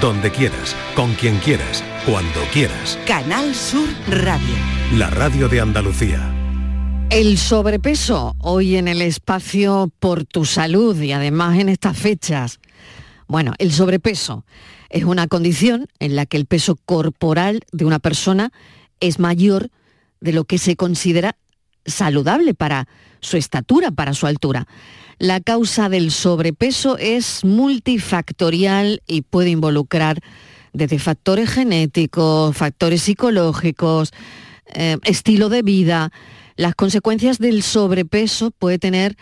donde quieras, con quien quieras, cuando quieras. Canal Sur Radio. La radio de Andalucía. El sobrepeso hoy en el espacio por tu salud y además en estas fechas. Bueno, el sobrepeso es una condición en la que el peso corporal de una persona es mayor de lo que se considera saludable para su estatura, para su altura. La causa del sobrepeso es multifactorial y puede involucrar desde factores genéticos, factores psicológicos, eh, estilo de vida. Las consecuencias del sobrepeso puede tener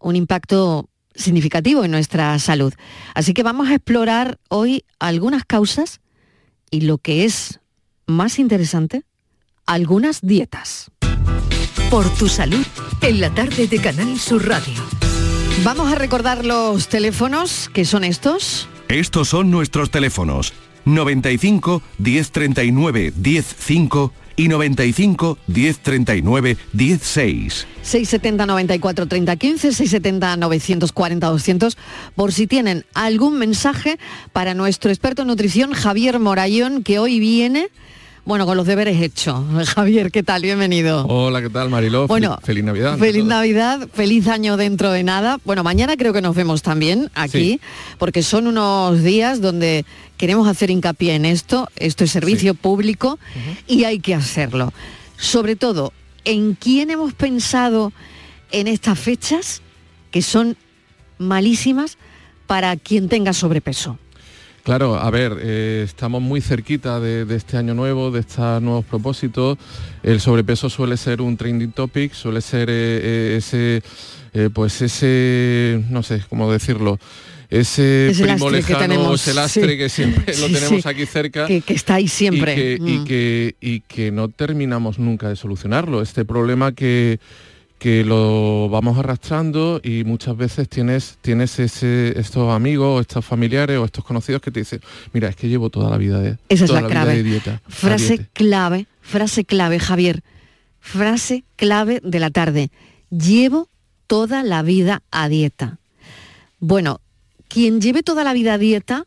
un impacto significativo en nuestra salud. Así que vamos a explorar hoy algunas causas y lo que es más interesante, algunas dietas. Por tu salud, en la tarde de Canal Sur Radio. Vamos a recordar los teléfonos, que son estos. Estos son nuestros teléfonos. 95 1039 105 y 95 1039 16. 670 94 30 15, 670 940 200, por si tienen algún mensaje para nuestro experto en nutrición Javier Morayón, que hoy viene bueno, con los deberes hechos. Javier, ¿qué tal? Bienvenido. Hola, ¿qué tal, Mariló? Bueno, feliz Navidad. Feliz Navidad, feliz año dentro de nada. Bueno, mañana creo que nos vemos también aquí, porque son unos días donde queremos hacer hincapié en esto. Esto es servicio público y hay que hacerlo. Sobre todo, ¿en quién hemos pensado en estas fechas que son malísimas para quien tenga sobrepeso? Claro, a ver, eh, estamos muy cerquita de, este año nuevo, de estos nuevos propósitos. El sobrepeso suele ser un trending topic, suele ser eh, eh, ese, pues ese, no sé cómo decirlo, ese, primo lejano, ese lastre que siempre lo tenemos aquí cerca. Que, está ahí siempre. Y que, y, mm. que, y que no terminamos nunca de solucionarlo. Este problema que que lo vamos arrastrando y muchas veces tienes, tienes ese, estos amigos, estos familiares o estos conocidos que te dicen, mira, es que llevo toda la vida de, Esa es la, clave. dieta. Frase clave, frase clave, Javier. Frase clave de la tarde. Llevo toda la vida a dieta. Bueno, quien lleve toda la vida a dieta,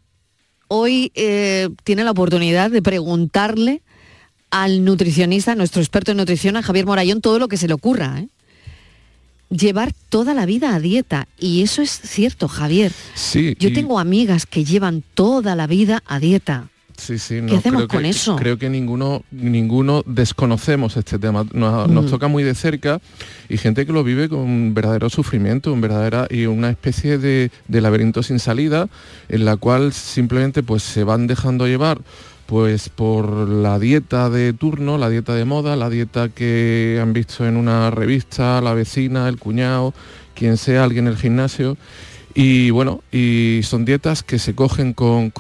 hoy eh, tiene la oportunidad de preguntarle al nutricionista, nuestro experto en nutrición, a Javier Morayón, todo lo que se le ocurra. ¿eh? Llevar toda la vida a dieta. Y eso es cierto, Javier. Sí. Yo tengo amigas que llevan toda la vida a dieta. Sí, sí, no, ¿Qué hacemos con eso? Creo que ninguno, ninguno desconocemos este tema. Nos, mm. toca muy de cerca y gente que lo vive con un verdadero sufrimiento, un verdadera y una especie de, de laberinto sin salida, en la cual simplemente pues se van dejando llevar pues por la dieta de turno, la dieta de moda, la dieta que han visto en una revista, la vecina, el cuñado, quien sea, alguien en el gimnasio. Y bueno, y son dietas que se cogen con,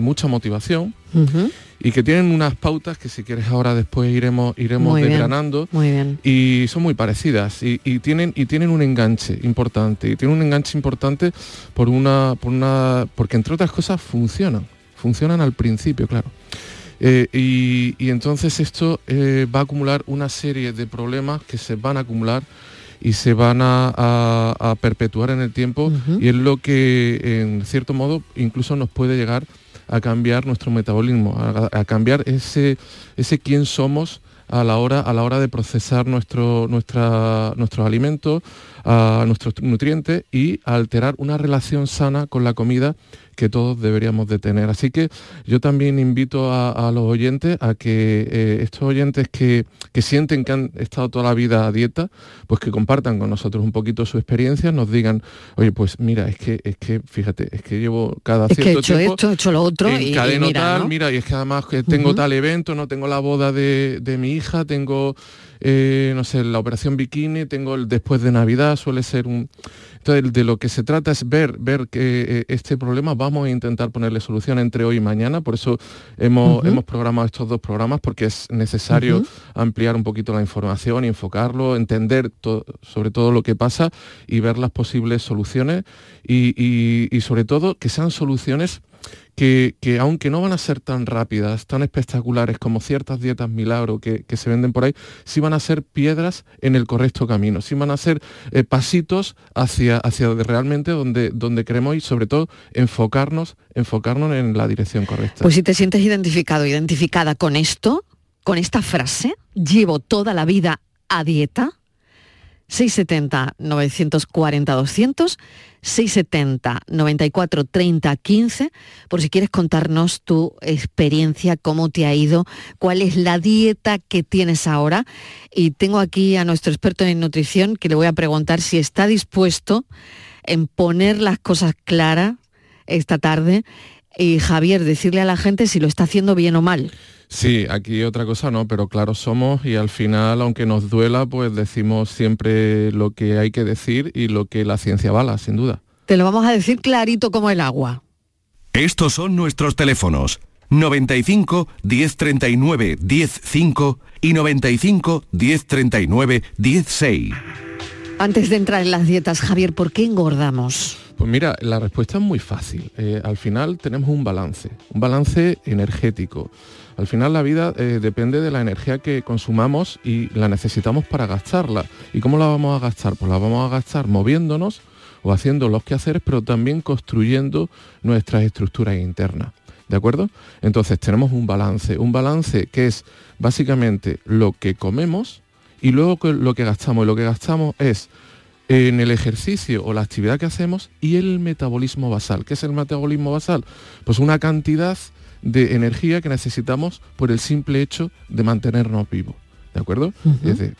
mucha motivación y que tienen unas pautas que si quieres ahora después iremos, iremos desgranando. muy bien. Y son muy parecidas y, tienen, y tienen un enganche importante. Y tienen un enganche importante por una, por una, porque entre otras cosas funcionan funcionan al principio, claro. Eh, y, entonces esto eh, va a acumular una serie de problemas que se van a acumular y se van a, perpetuar en el tiempo y es lo que en cierto modo incluso nos puede llegar a cambiar nuestro metabolismo, a, cambiar ese, ese quién somos a la hora, a la hora de procesar nuestro, nuestra, nuestros alimentos, a nuestros nutrientes y a alterar una relación sana con la comida que todos deberíamos de tener. Así que yo también invito a, los oyentes a que eh, estos oyentes que, sienten que han estado toda la vida a dieta, pues que compartan con nosotros un poquito su experiencia, nos digan, oye, pues mira, es que, es que, fíjate, es que llevo cada cierto que he hecho tiempo esto, he hecho lo otro y, mira, tal, mira, y es que además que tengo tal evento, no tengo la boda de, de mi hija, tengo eh, no sé, la operación bikini, tengo el después de Navidad, suele ser un... Entonces, de lo que se trata es ver, ver que eh, este problema vamos a intentar ponerle solución entre hoy y mañana, por eso hemos, hemos programado estos dos programas, porque es necesario ampliar un poquito la información y enfocarlo, entender sobre todo lo que pasa y ver las posibles soluciones y sobre todo que sean soluciones que, aunque no van a ser tan rápidas, tan espectaculares como ciertas dietas milagro que, se venden por ahí, sí van a ser piedras en el correcto camino, sí van a ser eh, pasitos hacia, hacia realmente donde, donde queremos ir, sobre todo enfocarnos, enfocarnos en la dirección correcta. Pues si te sientes identificado, identificada con esto, con esta frase, llevo toda la vida a dieta, 670 940 200 670 94 30 15 por si quieres contarnos tu experiencia, cómo te ha ido, cuál es la dieta que tienes ahora. Y tengo aquí a nuestro experto en nutrición que le voy a preguntar si está dispuesto en poner las cosas claras esta tarde y Javier, decirle a la gente si lo está haciendo bien o mal. Sí, aquí otra cosa no, pero claro somos y al final, aunque nos duela, pues decimos siempre lo que hay que decir y lo que la ciencia vala, sin duda. Te lo vamos a decir clarito como el agua. Estos son nuestros teléfonos. 95 1039 105 y 95 1039 16. Antes de entrar en las dietas, Javier, ¿por qué engordamos? Pues mira, la respuesta es muy fácil. Eh, al final tenemos un balance, un balance energético. Al final la vida eh, depende de la energía que consumamos y la necesitamos para gastarla. ¿Y cómo la vamos a gastar? Pues la vamos a gastar moviéndonos o haciendo los quehaceres, pero también construyendo nuestras estructuras internas. ¿De acuerdo? Entonces tenemos un balance, un balance que es básicamente lo que comemos y luego lo que gastamos. Y lo que gastamos es en el ejercicio o la actividad que hacemos y el metabolismo basal. ¿Qué es el metabolismo basal? Pues una cantidad de energía que necesitamos por el simple hecho de mantenernos vivos. ¿De acuerdo?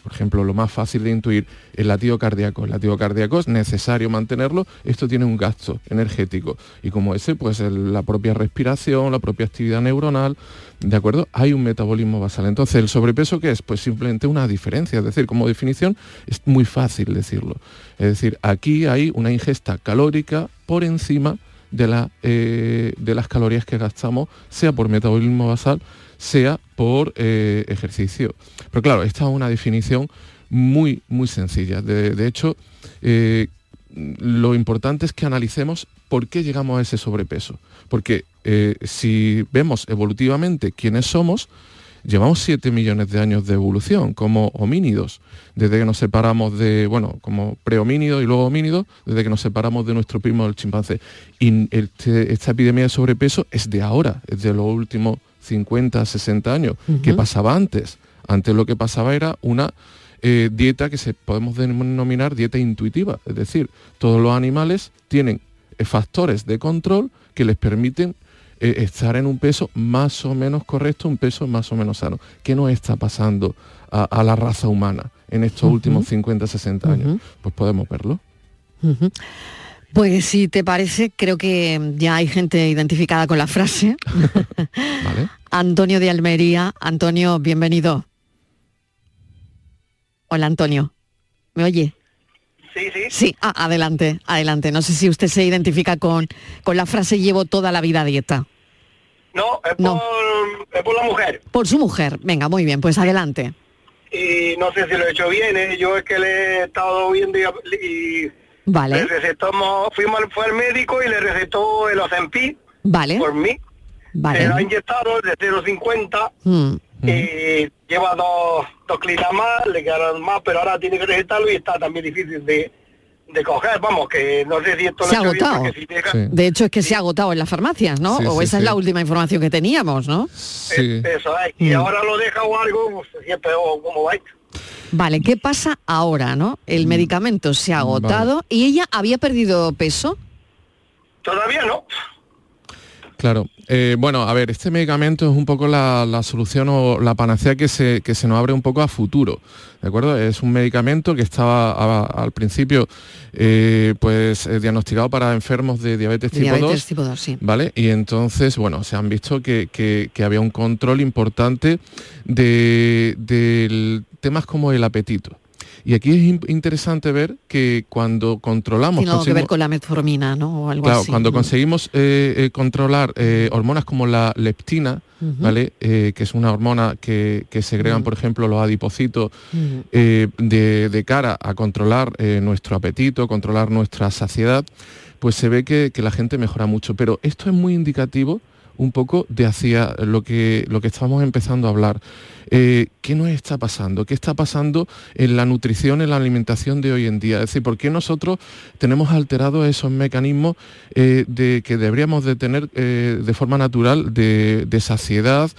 por ejemplo, lo más fácil de intuir, el latido cardíaco. El latido cardíaco es necesario mantenerlo, esto tiene un gasto energético. Y como ese, pues la propia respiración, la propia actividad neuronal, ¿de acuerdo? Hay un metabolismo basal. Entonces, ¿el sobrepeso qué es? Pues simplemente una diferencia. Es decir, como definición es muy fácil decirlo. Es decir, aquí hay una ingesta calórica por encima de, la, eh, de las calorías que gastamos, sea por metabolismo basal, sea por eh, ejercicio. Pero claro, esta es una definición muy, muy sencilla. De, hecho, eh, lo importante es que analicemos por qué llegamos a ese sobrepeso. Porque si vemos evolutivamente quiénes somos, llevamos 7 millones de años de evolución como homínidos, desde que nos separamos de, bueno, como prehomínidos y luego homínidos, desde que nos separamos de nuestro primo el chimpancé. Y este, esta epidemia de sobrepeso es de ahora, es de los últimos 50, 60 años. ¿Qué pasaba antes? Antes lo que pasaba era una eh, dieta que se podemos denominar dieta intuitiva, es decir, todos los animales tienen eh, factores de control que les permiten eh, estar en un peso más o menos correcto, un peso más o menos sano. ¿Qué nos está pasando a, la raza humana en estos últimos 50, 60 años? Pues podemos verlo. Pues si te parece, creo que ya hay gente identificada con la frase. Antonio de Almería. Antonio, bienvenido. Hola Antonio. ¿Me oye? Sí, sí. Sí, ah, adelante, adelante. No sé si usted se identifica con, con la frase llevo toda la vida a dieta. No, es, Por, la mujer. Por su mujer. Venga, muy bien, pues adelante. Y no sé si lo he hecho bien, ¿eh? yo es que le he estado viendo y, vale. le recetamos, fuimos fue al médico y le recetó el Ozempic vale. por mí. Vale. lo ha inyectado de 0,50 mm. Y lleva dos, dos clinas más, le quedaron más, pero ahora tiene que recetarlo y está también difícil de, de coger, vamos, que no sé si esto se ha agotado. De hecho es que se ha agotado en las farmacias, ¿no? o esa es la última información que teníamos, ¿no? Sí. Eso es. Y mm. ahora lo deja o algo, pues, siempre o como va. Vale, ¿qué pasa ahora, no? El mm. medicamento se ha agotado y ella había perdido peso. Todavía no. Claro. Eh, bueno, a ver, este medicamento es un poco la, solución o la panacea que se, que se nos abre un poco a futuro. ¿De acuerdo? Es un medicamento que estaba al principio eh, pues eh, diagnosticado para enfermos de diabetes tipo diabetes tipo 2 sí. ¿Vale? Y entonces, bueno, se han visto que, que, había un control importante de temas como el apetito. Y aquí es interesante ver que cuando controlamos... Tiene que ver con la metformina, ¿no? O algo claro, cuando conseguimos eh, eh, controlar eh, hormonas como la leptina, ¿vale? que es una hormona que, segregan, por ejemplo, los adipocitos de, cara a controlar nuestro apetito, controlar nuestra saciedad, pues se ve que, que la gente mejora mucho. Pero esto es muy indicativo un poco de hacia lo que, lo que estamos empezando a hablar. Eh, ¿qué nos está pasando? ¿Qué está pasando en la nutrición, en la alimentación de hoy en día? Es decir, ¿por qué nosotros tenemos alterados esos mecanismos eh, de, que deberíamos de tener eh, de forma natural de, saciedad,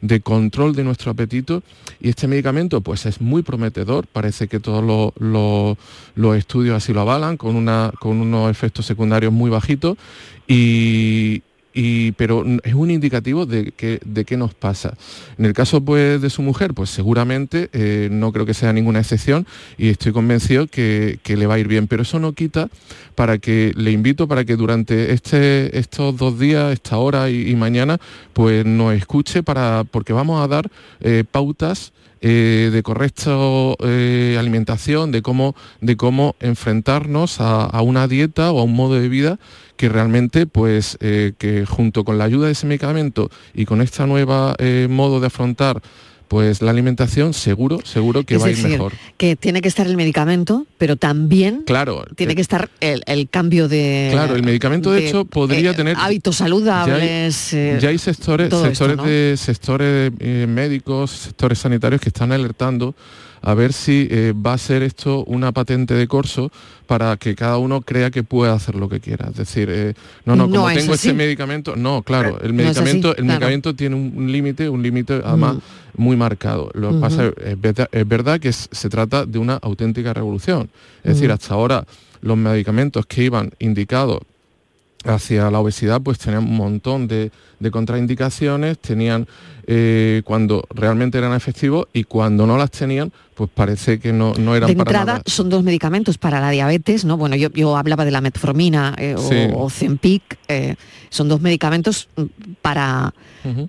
de control de nuestro apetito? Y este medicamento pues es muy prometedor, parece que todos los, estudios así lo avalan, con, una, con unos efectos secundarios muy bajitos y, pero es un indicativo de, que, de qué nos pasa. En el caso pues, de su mujer, pues seguramente eh, no creo que sea ninguna excepción y estoy convencido que, le va a ir bien, pero eso no quita para que le invito para que durante este, estos dos días, esta hora y, mañana, pues nos escuche para, porque vamos a dar eh, pautas eh, de correcta alimentación, de cómo, de cómo enfrentarnos a, una dieta o a un modo de vida que realmente, pues, eh, que junto con la ayuda de ese medicamento y con esta nueva eh, modo de afrontar pues la alimentación seguro, seguro que va a ir mejor. Que tiene que estar el medicamento, pero también claro, tiene que estar el, cambio de. Claro, el medicamento de, hecho podría eh, tener hábitos saludables. Ya hay, sectores, sectores de sectores médicos, sectores sanitarios que están alertando a ver si va a ser esto una patente de corso para que cada uno crea que puede hacer lo que quiera. Es decir, eh, no, no, como tengo ese medicamento, no, claro, el medicamento, el medicamento tiene un límite, un límite además mm. muy marcado. Lo que pasa es, verdad, que se trata de una auténtica revolución. Es decir, hasta ahora los medicamentos que iban indicados hacia la obesidad pues tenían un montón de, de contraindicaciones, tenían eh, cuando realmente eran efectivos y cuando no las tenían, pues parece que no, no eran de para entrada, son dos medicamentos para la diabetes, ¿no? Bueno, yo, yo hablaba de la metformina eh, o, Zempic, eh, son dos medicamentos mm, para,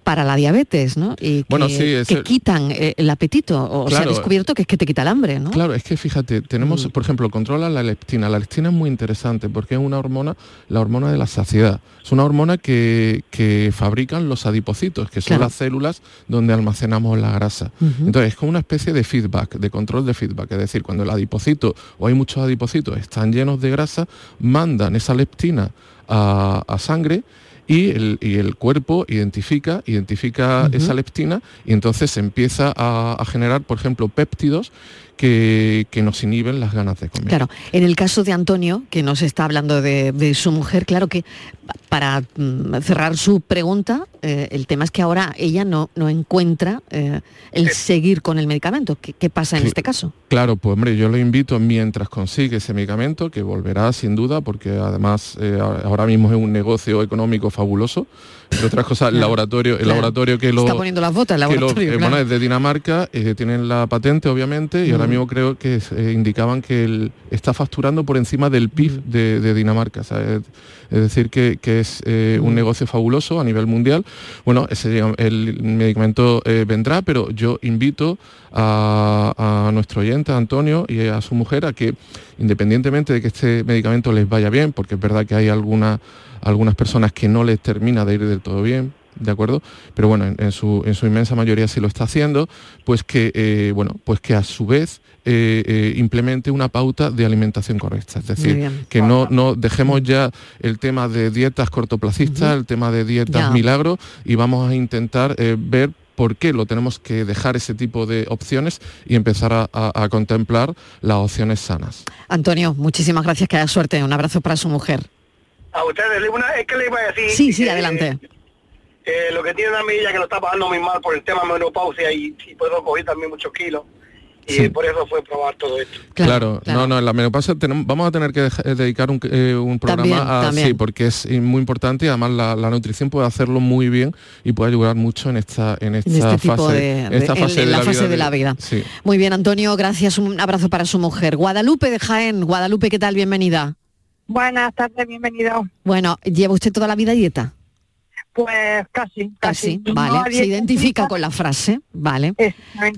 para la diabetes, ¿no? Y que, que quitan el apetito, o se ha descubierto que es que te quita el hambre, ¿no? Claro, es que fíjate, tenemos, mm. por ejemplo, controla la leptina. La leptina es muy interesante porque es una hormona, la hormona de la saciedad. Es una hormona que, que fabrican los adipocitos, que son las células donde almacenamos la grasa. Entonces, es como una especie de feedback, de control de feedback. Es decir, cuando el adipocito o hay muchos adipocitos están llenos de grasa, mandan esa leptina a, sangre y el, cuerpo identifica, identifica esa leptina y entonces empieza a, generar, por ejemplo, péptidos que, nos inhiben las ganas de comer. Claro, en el caso de Antonio, que nos está hablando de, su mujer, claro que para mm, cerrar su pregunta, eh, el tema es que ahora ella no, no encuentra eh, el seguir con el medicamento. ¿Qué, pasa en este caso? Claro, pues hombre, yo lo invito mientras consigue ese medicamento, que volverá sin duda, porque además eh, ahora mismo es un negocio económico fabuloso, entre otras cosas, el laboratorio, el laboratorio que lo... Está poniendo las botas, el laboratorio, Bueno, es de Dinamarca, tienen la patente, obviamente, y ahora mismo creo que indicaban que él está facturando por encima del PIB de, Dinamarca. Es, decir, que, es un negocio fabuloso a nivel mundial. Bueno, ese, el medicamento eh, vendrá, pero yo invito a, nuestro oyente, Antonio, y a su mujer a que, independientemente de que este medicamento les vaya bien, porque es verdad que hay algunas personas que no les termina de ir del todo bien, ¿de acuerdo? Pero bueno, en, su, inmensa mayoría sí lo está haciendo, pues que, eh, bueno, pues que a su vez eh, eh, implemente una pauta de alimentación correcta. Es decir, que no, no dejemos ya el tema de dietas cortoplacistas, el tema de dietas milagro y vamos a intentar ver por qué lo tenemos que dejar ese tipo de opciones y empezar a, contemplar las opciones sanas. Antonio, muchísimas gracias, que haya suerte. Un abrazo para su mujer. A ustedes, es que le iba a decir... Sí, sí, adelante. Eh, lo que tiene una amiga que lo está pasando muy mal por el tema menopausia y, y puedo coger también muchos kilos. Y por eso fue probar todo esto. Claro, no, no, en la menopausia tenemos, vamos a tener que eh, dedicar un, eh, programa a sí, porque es muy importante y además la, nutrición puede hacerlo muy bien y puede ayudar mucho en esta, en esta este fase, de, esta fase, de, la, fase de la vida. Muy bien, Antonio, gracias, un abrazo para su mujer. Guadalupe de Jaén, Guadalupe, ¿qué tal? Bienvenida. Buenas tardes, bienvenido. Bueno, ¿lleva usted toda la vida dieta? Pues casi. Casi, vale. Se identifica con la frase, vale.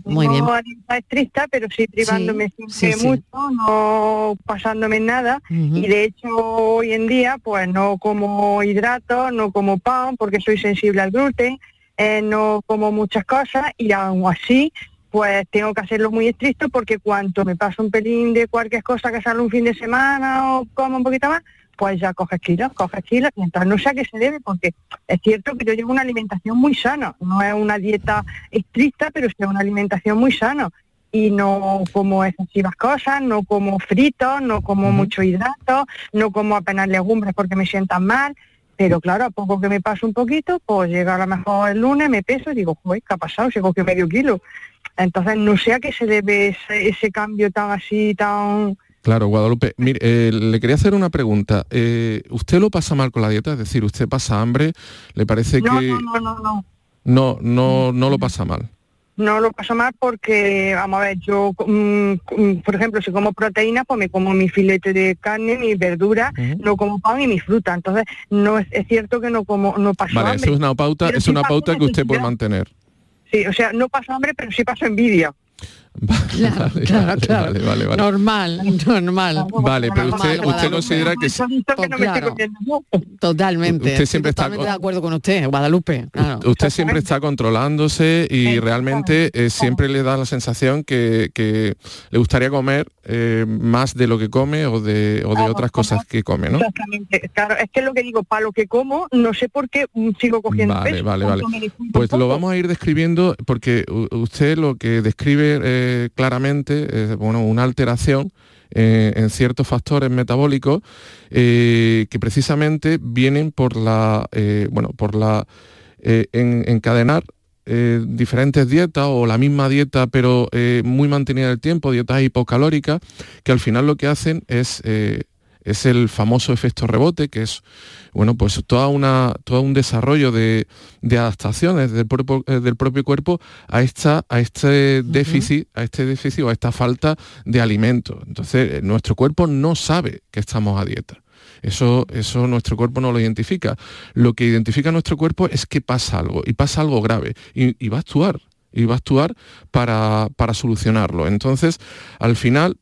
Muy bien. No estricta, pero sí privándome mucho, no pasándome nada. Y de hecho hoy en día pues no como hidratos, no como pan porque soy sensible al gluten, eh, no como muchas cosas y aún así pues tengo que hacerlo muy estricto porque cuanto me pasa un pelín de cualquier cosa que sale un fin de semana o como un poquito más, pues ya coges kilos, coges kilos, y entonces no sé a qué se debe, porque es cierto que yo llevo una alimentación muy sana, no es una dieta estricta, pero es una alimentación muy sana. Y no como excesivas cosas, no como fritos, no como mucho hidrato, no como apenas legumbres porque me sientan mal. Pero claro, a poco que me paso un poquito, pues llega a lo mejor el lunes, me peso y digo, ¿qué ha pasado? Se cogió medio kilo. Entonces no sé a qué se debe ese, cambio tan así, tan... Claro, Guadalupe. Mire, eh, le quería hacer una pregunta. Eh, ¿Usted lo pasa mal con la dieta? Es decir, ¿usted pasa hambre? ¿Le parece que...? No, no, no, no. No, no, no lo pasa mal. No lo paso mal porque, vamos a ver, yo, mm, mm, por ejemplo, si como proteína, pues me como mi filete de carne, mi verdura, no como pan y mi fruta. Entonces, no es, cierto que no como, no paso vale, Eso es una pauta, es una pauta que usted puede mantener. Sí, o sea, no paso hambre, pero sí paso envidia. Claro, claro, claro. Normal, normal. Vale, pero usted, usted considera que... Totalmente. Usted siempre está de acuerdo con usted, Guadalupe. Usted siempre está controlándose y realmente eh, siempre le da la sensación que, le gustaría comer eh, más de lo que come o de, o de otras cosas que come, ¿no? Exactamente. Claro, es que lo que digo, para lo que como, no sé por qué mm, sigo cogiendo Vale, vale, vale. Pues lo vamos a ir describiendo porque usted lo que describe eh, claramente bueno, una alteración eh, en ciertos factores metabólicos eh, que precisamente vienen por la, bueno, por la encadenar diferentes dietas o la misma dieta pero muy mantenida en el tiempo, dietas hipocalóricas, que al final lo que hacen es es el famoso efecto rebote, que es bueno, pues toda una, todo un desarrollo de, adaptaciones del propio, eh, del propio, cuerpo a, esta, a este déficit, a este déficit o a esta falta de alimento. Entonces, eh, nuestro cuerpo no sabe que estamos a dieta. Eso, eso nuestro cuerpo no lo identifica. Lo que identifica nuestro cuerpo es que pasa algo, y pasa algo grave, y, va a actuar, y va a actuar para, para solucionarlo. Entonces, al final,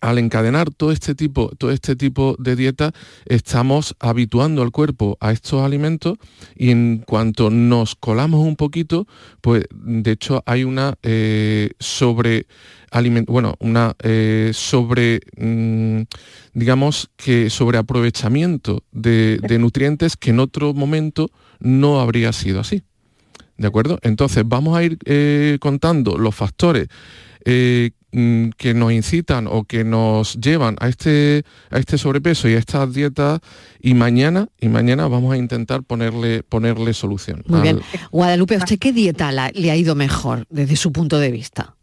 al encadenar todo este tipo, todo este tipo de dieta, estamos habituando al cuerpo a estos alimentos y en cuanto nos colamos un poquito, pues de hecho hay una eh, sobre bueno, una eh, sobre, mm, digamos que sobre aprovechamiento de, nutrientes que en otro momento no habría sido así. ¿De acuerdo? Entonces vamos a ir eh, contando los factores Mm, que nos incitan o que nos llevan a este, a este sobrepeso y a estas dietas y mañana, y mañana vamos a intentar ponerle, ponerle solución. Muy bien. Guadalupe, usted qué dieta le ha ido mejor desde su punto de vista?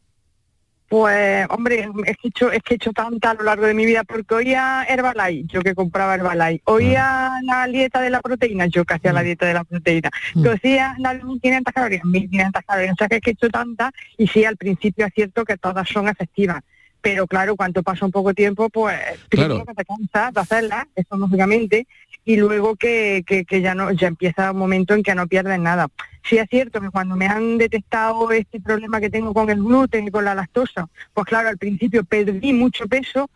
Pues, hombre, es que, he hecho, es que he hecho tanta a lo largo de mi vida, porque oía Herbalife, yo que compraba Herbalife, oía ah. la dieta de la proteína, yo que hacía la mm. dieta de la proteína, mm. hacía las 1500 calorías, 1500 calorías, o sea que, es que he hecho tanta, y sí, al principio es cierto que todas son efectivas, pero claro, cuanto pasa un poco tiempo, pues primero que te cansas de hacerlas, eso lógicamente, y luego que, que, ya no ya empieza un momento en que no pierdes nada. Sí es cierto que cuando me han detectado este problema que tengo con el gluten y con la lactosa, pues claro, al principio perdí mucho peso,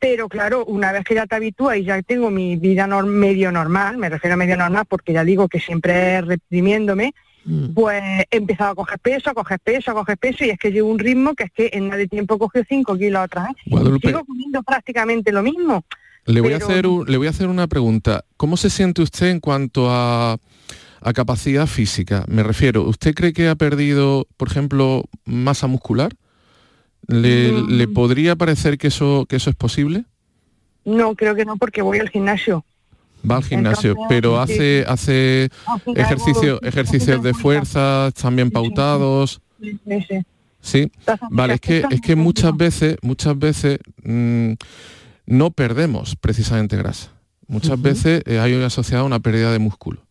pero claro, una vez que ya te habitúas y ya tengo mi vida medio normal, me refiero a medio normal porque ya digo que siempre reprimiéndome, mm. pues he empezado a coger peso, a coger peso, a coger peso y es que llevo un ritmo que es que en nada de tiempo cogió 5 kilos otra vez. Sigo comiendo prácticamente lo mismo. Le voy, a hacer le voy a hacer una pregunta. ¿Cómo se siente usted en cuanto a, capacidad física? Me refiero, ¿usted cree que ha perdido, por ejemplo, masa muscular? ¿Le, mm. podría parecer que eso, que eso es posible? No, creo que no, porque voy al gimnasio. Va al gimnasio, pero hace, hace ejercicio, ejercicios de fuerza, también pautados. Sí, sí. Vale, es que, es que muchas veces, muchas veces mm, no perdemos precisamente grasa. Muchas veces eh, hay asociada una pérdida de músculo.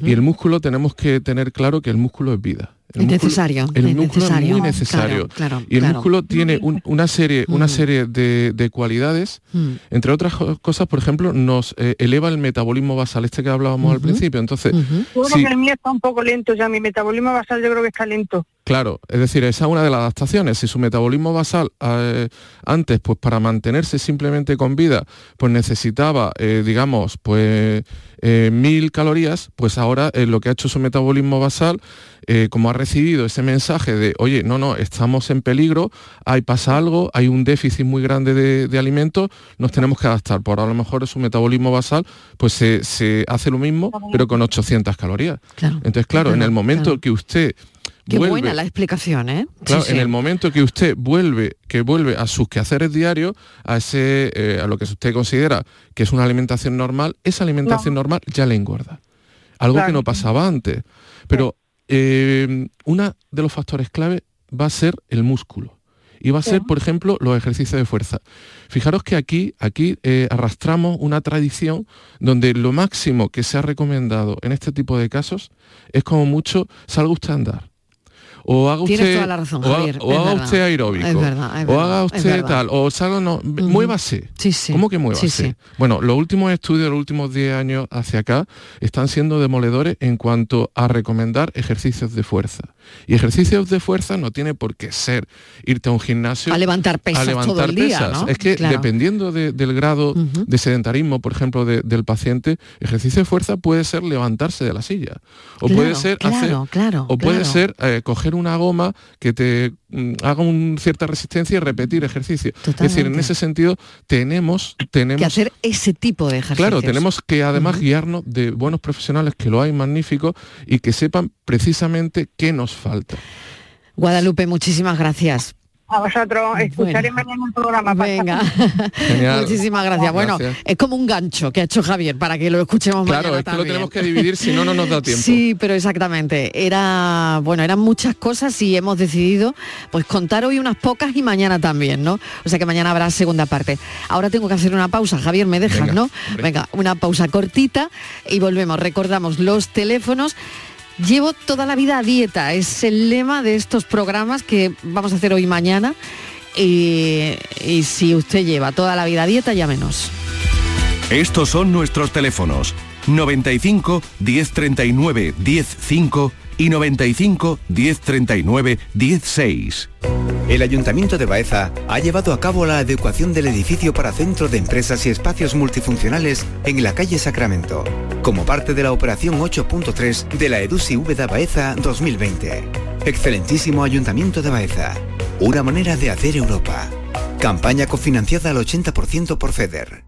Y el músculo tenemos que tener claro que el músculo es vida. El es necesario. El músculo es muy necesario. y el músculo tiene una serie, una mm. serie de, cualidades, mm. entre otras cosas, por ejemplo, nos eh, eleva el metabolismo basal, este que hablábamos al principio. Entonces, que el mío está un poco lento ya, mi metabolismo basal yo creo que está lento. Claro, es decir, esa es una de las adaptaciones. Si su metabolismo basal eh, antes, pues para mantenerse simplemente con vida, pues necesitaba, eh, digamos, pues eh, mil calorías, pues ahora eh, lo que ha hecho su metabolismo basal, eh, como ha recibido ese mensaje de, oye, no, no, estamos en peligro, hay pasa algo, hay un déficit muy grande de, alimentos, nos tenemos que adaptar. Por a lo mejor su metabolismo basal, pues se, hace lo mismo, pero con 800 calorías. Entonces, claro, en el momento que usted Qué buena la explicación, ¿eh? Claro, en el momento que usted vuelve, que vuelve a sus quehaceres diarios, a ese, eh, a lo que usted considera que es una alimentación normal, esa alimentación normal ya le engorda. Algo que no pasaba antes. Pero eh, uno de los factores clave va a ser el músculo. Y va a ser, por ejemplo, los ejercicios de fuerza. Fijaros que aquí, aquí eh, arrastramos una tradición donde lo máximo que se ha recomendado en este tipo de casos es como mucho salga usted a andar o haga usted, o, haga usted aeróbico, o haga usted tal, o salga, no, muévase. Sí, sí. ¿Cómo que muévase? Bueno, los últimos estudios de los últimos 10 años hacia acá están siendo demoledores en cuanto a recomendar ejercicios de fuerza. Y ejercicios de fuerza no tiene por qué ser irte a un gimnasio a levantar pesas. A levantar todo el día. Es que dependiendo del grado de sedentarismo, por ejemplo, del paciente, ejercicio de fuerza puede ser levantarse de la silla. O puede ser hacer, o puede ser eh, coger una goma que te mm, haga una cierta resistencia y repetir ejercicio. Es decir, en ese sentido tenemos, tenemos que hacer ese tipo de ejercicios. Claro, tenemos que además guiarnos de buenos profesionales que lo hay magníficos y que sepan precisamente qué nos falta. Guadalupe, muchísimas gracias a vosotros. Escucharé mañana el programa. Venga, muchísimas gracias. Bueno, es como un gancho que ha hecho Javier para que lo escuchemos claro, mañana es que lo tenemos que dividir, si no, no nos da tiempo. Sí, pero exactamente. Era, bueno, eran muchas cosas y hemos decidido pues contar hoy unas pocas y mañana también, ¿no? O sea que mañana habrá segunda parte. Ahora tengo que hacer una pausa. Javier, ¿me dejas, no? Venga, una pausa cortita y volvemos. Recordamos los teléfonos Llevo toda la vida a dieta, es el lema de estos programas que vamos a hacer hoy y mañana. Y, si usted lleva toda la vida a dieta, llámenos. Estos son nuestros teléfonos. 95 1039 105 y 95 1039 16. El Ayuntamiento de Baeza ha llevado a cabo la adecuación del edificio para centro de empresas y espacios multifuncionales en la calle Sacramento, como parte de la operación 8.3 de la EDUSI Úbeda Baeza 2020. Excelentísimo Ayuntamiento de Baeza. Una manera de hacer Europa. Campaña cofinanciada al 80% por FEDER.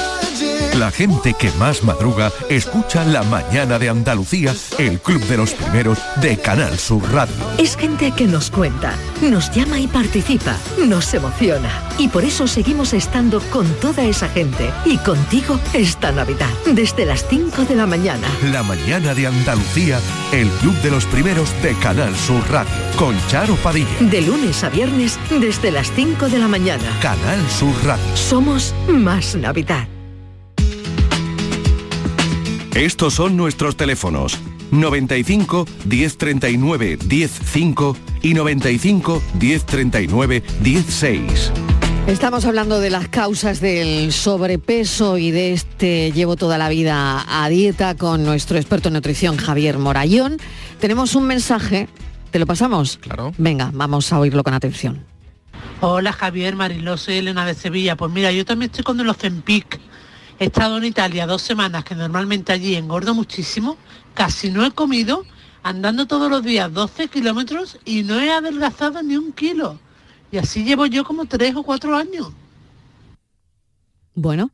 La gente que más madruga escucha La Mañana de Andalucía, el club de los primeros de Canal Sur Radio. Es gente que nos cuenta, nos llama y participa, nos emociona. Y por eso seguimos estando con toda esa gente y contigo esta Navidad, desde las 5 de la mañana. La Mañana de Andalucía, el club de los primeros de Canal Sur Radio, con Charo Padilla. De lunes a viernes, desde las 5 de la mañana. Canal Sur Radio. Somos más Navidad. Estos son nuestros teléfonos 95 1039 105 y 95 1039 16. Estamos hablando de las causas del sobrepeso y de este llevo toda la vida a dieta con nuestro experto en nutrición Javier Morayón. Tenemos un mensaje, ¿te lo pasamos? Claro. Venga, vamos a oírlo con atención. Hola Javier, Mariló, soy Elena de Sevilla. Pues mira, yo también estoy con el Ozempic. He estado en Italia dos semanas, que normalmente allí engordo muchísimo. Casi no he comido, andando todos los días 12 kilómetros y no he adelgazado ni un kilo. Y así llevo yo como tres o cuatro años. Bueno,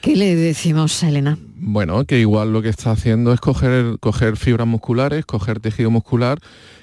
¿qué le decimos a Elena? Bueno, que igual lo que está haciendo es coger, coger fibras musculares, coger tejido muscular,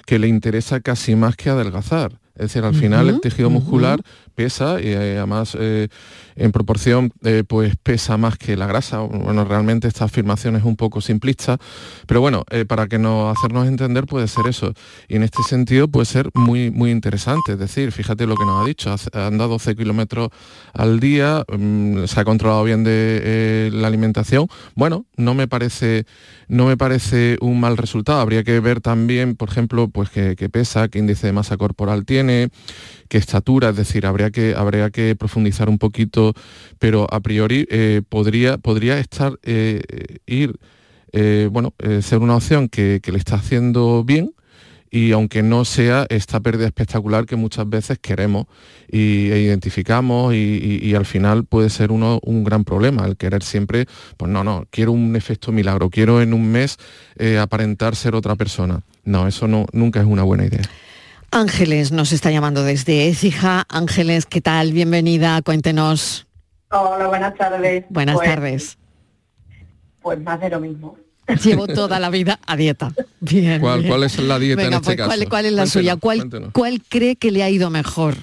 que le interesa casi más que adelgazar. Es decir, al final el tejido muscular pesa y eh, además eh, en proporción eh, pues pesa más que la grasa. Bueno, realmente esta afirmación es un poco simplista, pero bueno, para que nos hacernos entender puede ser eso. Y en este sentido puede ser muy, muy interesante. Es decir, fíjate lo que nos ha dicho, anda 12 kilómetros al día, mm, se ha controlado bien de la alimentación. Bueno, no me parece, no me parece un mal resultado. Habría que ver también, por ejemplo, pues qué pesa, qué índice de masa corporal tiene, qué estatura, es decir, habría que, habría que profundizar un poquito, pero a priori eh, podría, podría estar, eh, ir, eh, bueno, ser una opción que, le está haciendo bien, y aunque no sea esta pérdida espectacular que muchas veces queremos y, e identificamos y, al final puede ser uno un gran problema, el querer siempre, pues no, no, quiero un efecto milagro, quiero en un mes aparentar ser otra persona. No, eso no, nunca es una buena idea. Ángeles nos está llamando desde Écija. Ángeles, ¿qué tal? Bienvenida, cuéntenos. Hola, buenas tardes. Buenas pues, tardes. Pues más de lo mismo. Llevo toda la vida a dieta. Bien. ¿Cuál, ¿cuál es la dieta en este pues, caso? ¿cuál, es la suya? ¿Cuál, ¿Cuál, cree que le ha ido mejor?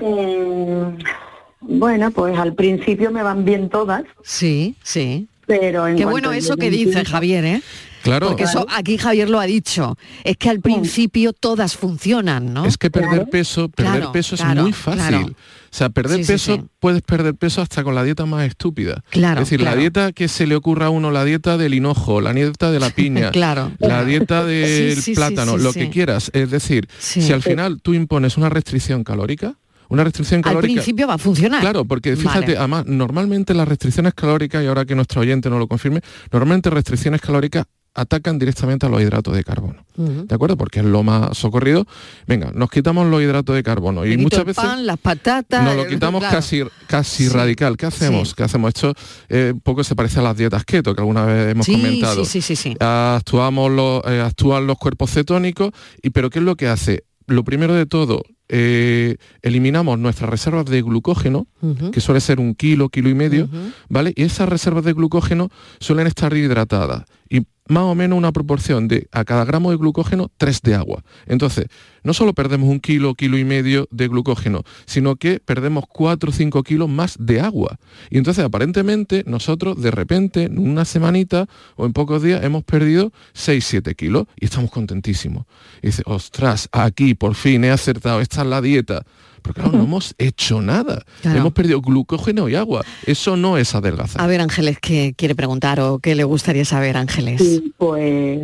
Mm, bueno, pues al principio me van bien todas. Sí, sí. Pero en Qué bueno eso que dice Javier, ¿eh? Claro. Porque eso aquí Javier lo ha dicho. Es que al principio todas funcionan, ¿no? Es que perder peso, perder peso es muy fácil. O sea, perder peso, puedes perder peso hasta con la dieta más estúpida. Claro, es decir, la dieta que se le ocurra a uno, la dieta del hinojo, la dieta de la piña, claro. la dieta del plátano, lo que quieras. Es decir, si al final tú impones una restricción calórica, una restricción calórica. Al principio va a funcionar. Claro, porque fíjate, además, normalmente las restricciones calóricas, y ahora que nuestro oyente no lo confirme, normalmente restricciones calóricas atacan directamente a los hidratos de carbono. ¿De acuerdo? Porque es lo más socorrido. Venga, nos quitamos los hidratos de carbono. y muchas veces. Pan, las patatas. Nos lo quitamos casi, casi radical. ¿Qué hacemos? ¿Qué hacemos? Esto eh, un poco se parece a las dietas keto que alguna vez hemos comentado. Sí, sí, sí. Actuamos los, eh, actúan los cuerpos cetónicos, y pero ¿qué es lo que hace? Lo primero de todo, eh, eliminamos nuestras reservas de glucógeno, que suele ser un kilo, kilo y medio, ¿vale? Y esas reservas de glucógeno suelen estar hidratadas. Y más o menos una proporción de a cada gramo de glucógeno 3 de agua. Entonces, no solo perdemos un kilo, kilo y medio de glucógeno, sino que perdemos 4 o 5 kilos más de agua. Y entonces, aparentemente, nosotros de repente, en una semanita o en pocos días, hemos perdido 6, 7 kilos y estamos contentísimos. Y dice, ostras, aquí por fin he acertado, esta es la dieta. Pero claro, no hemos hecho nada. Hemos perdido glucógeno y agua. Eso no es adelgazar. A ver, Ángeles, ¿qué quiere preguntar o qué le gustaría saber, Ángeles? pues,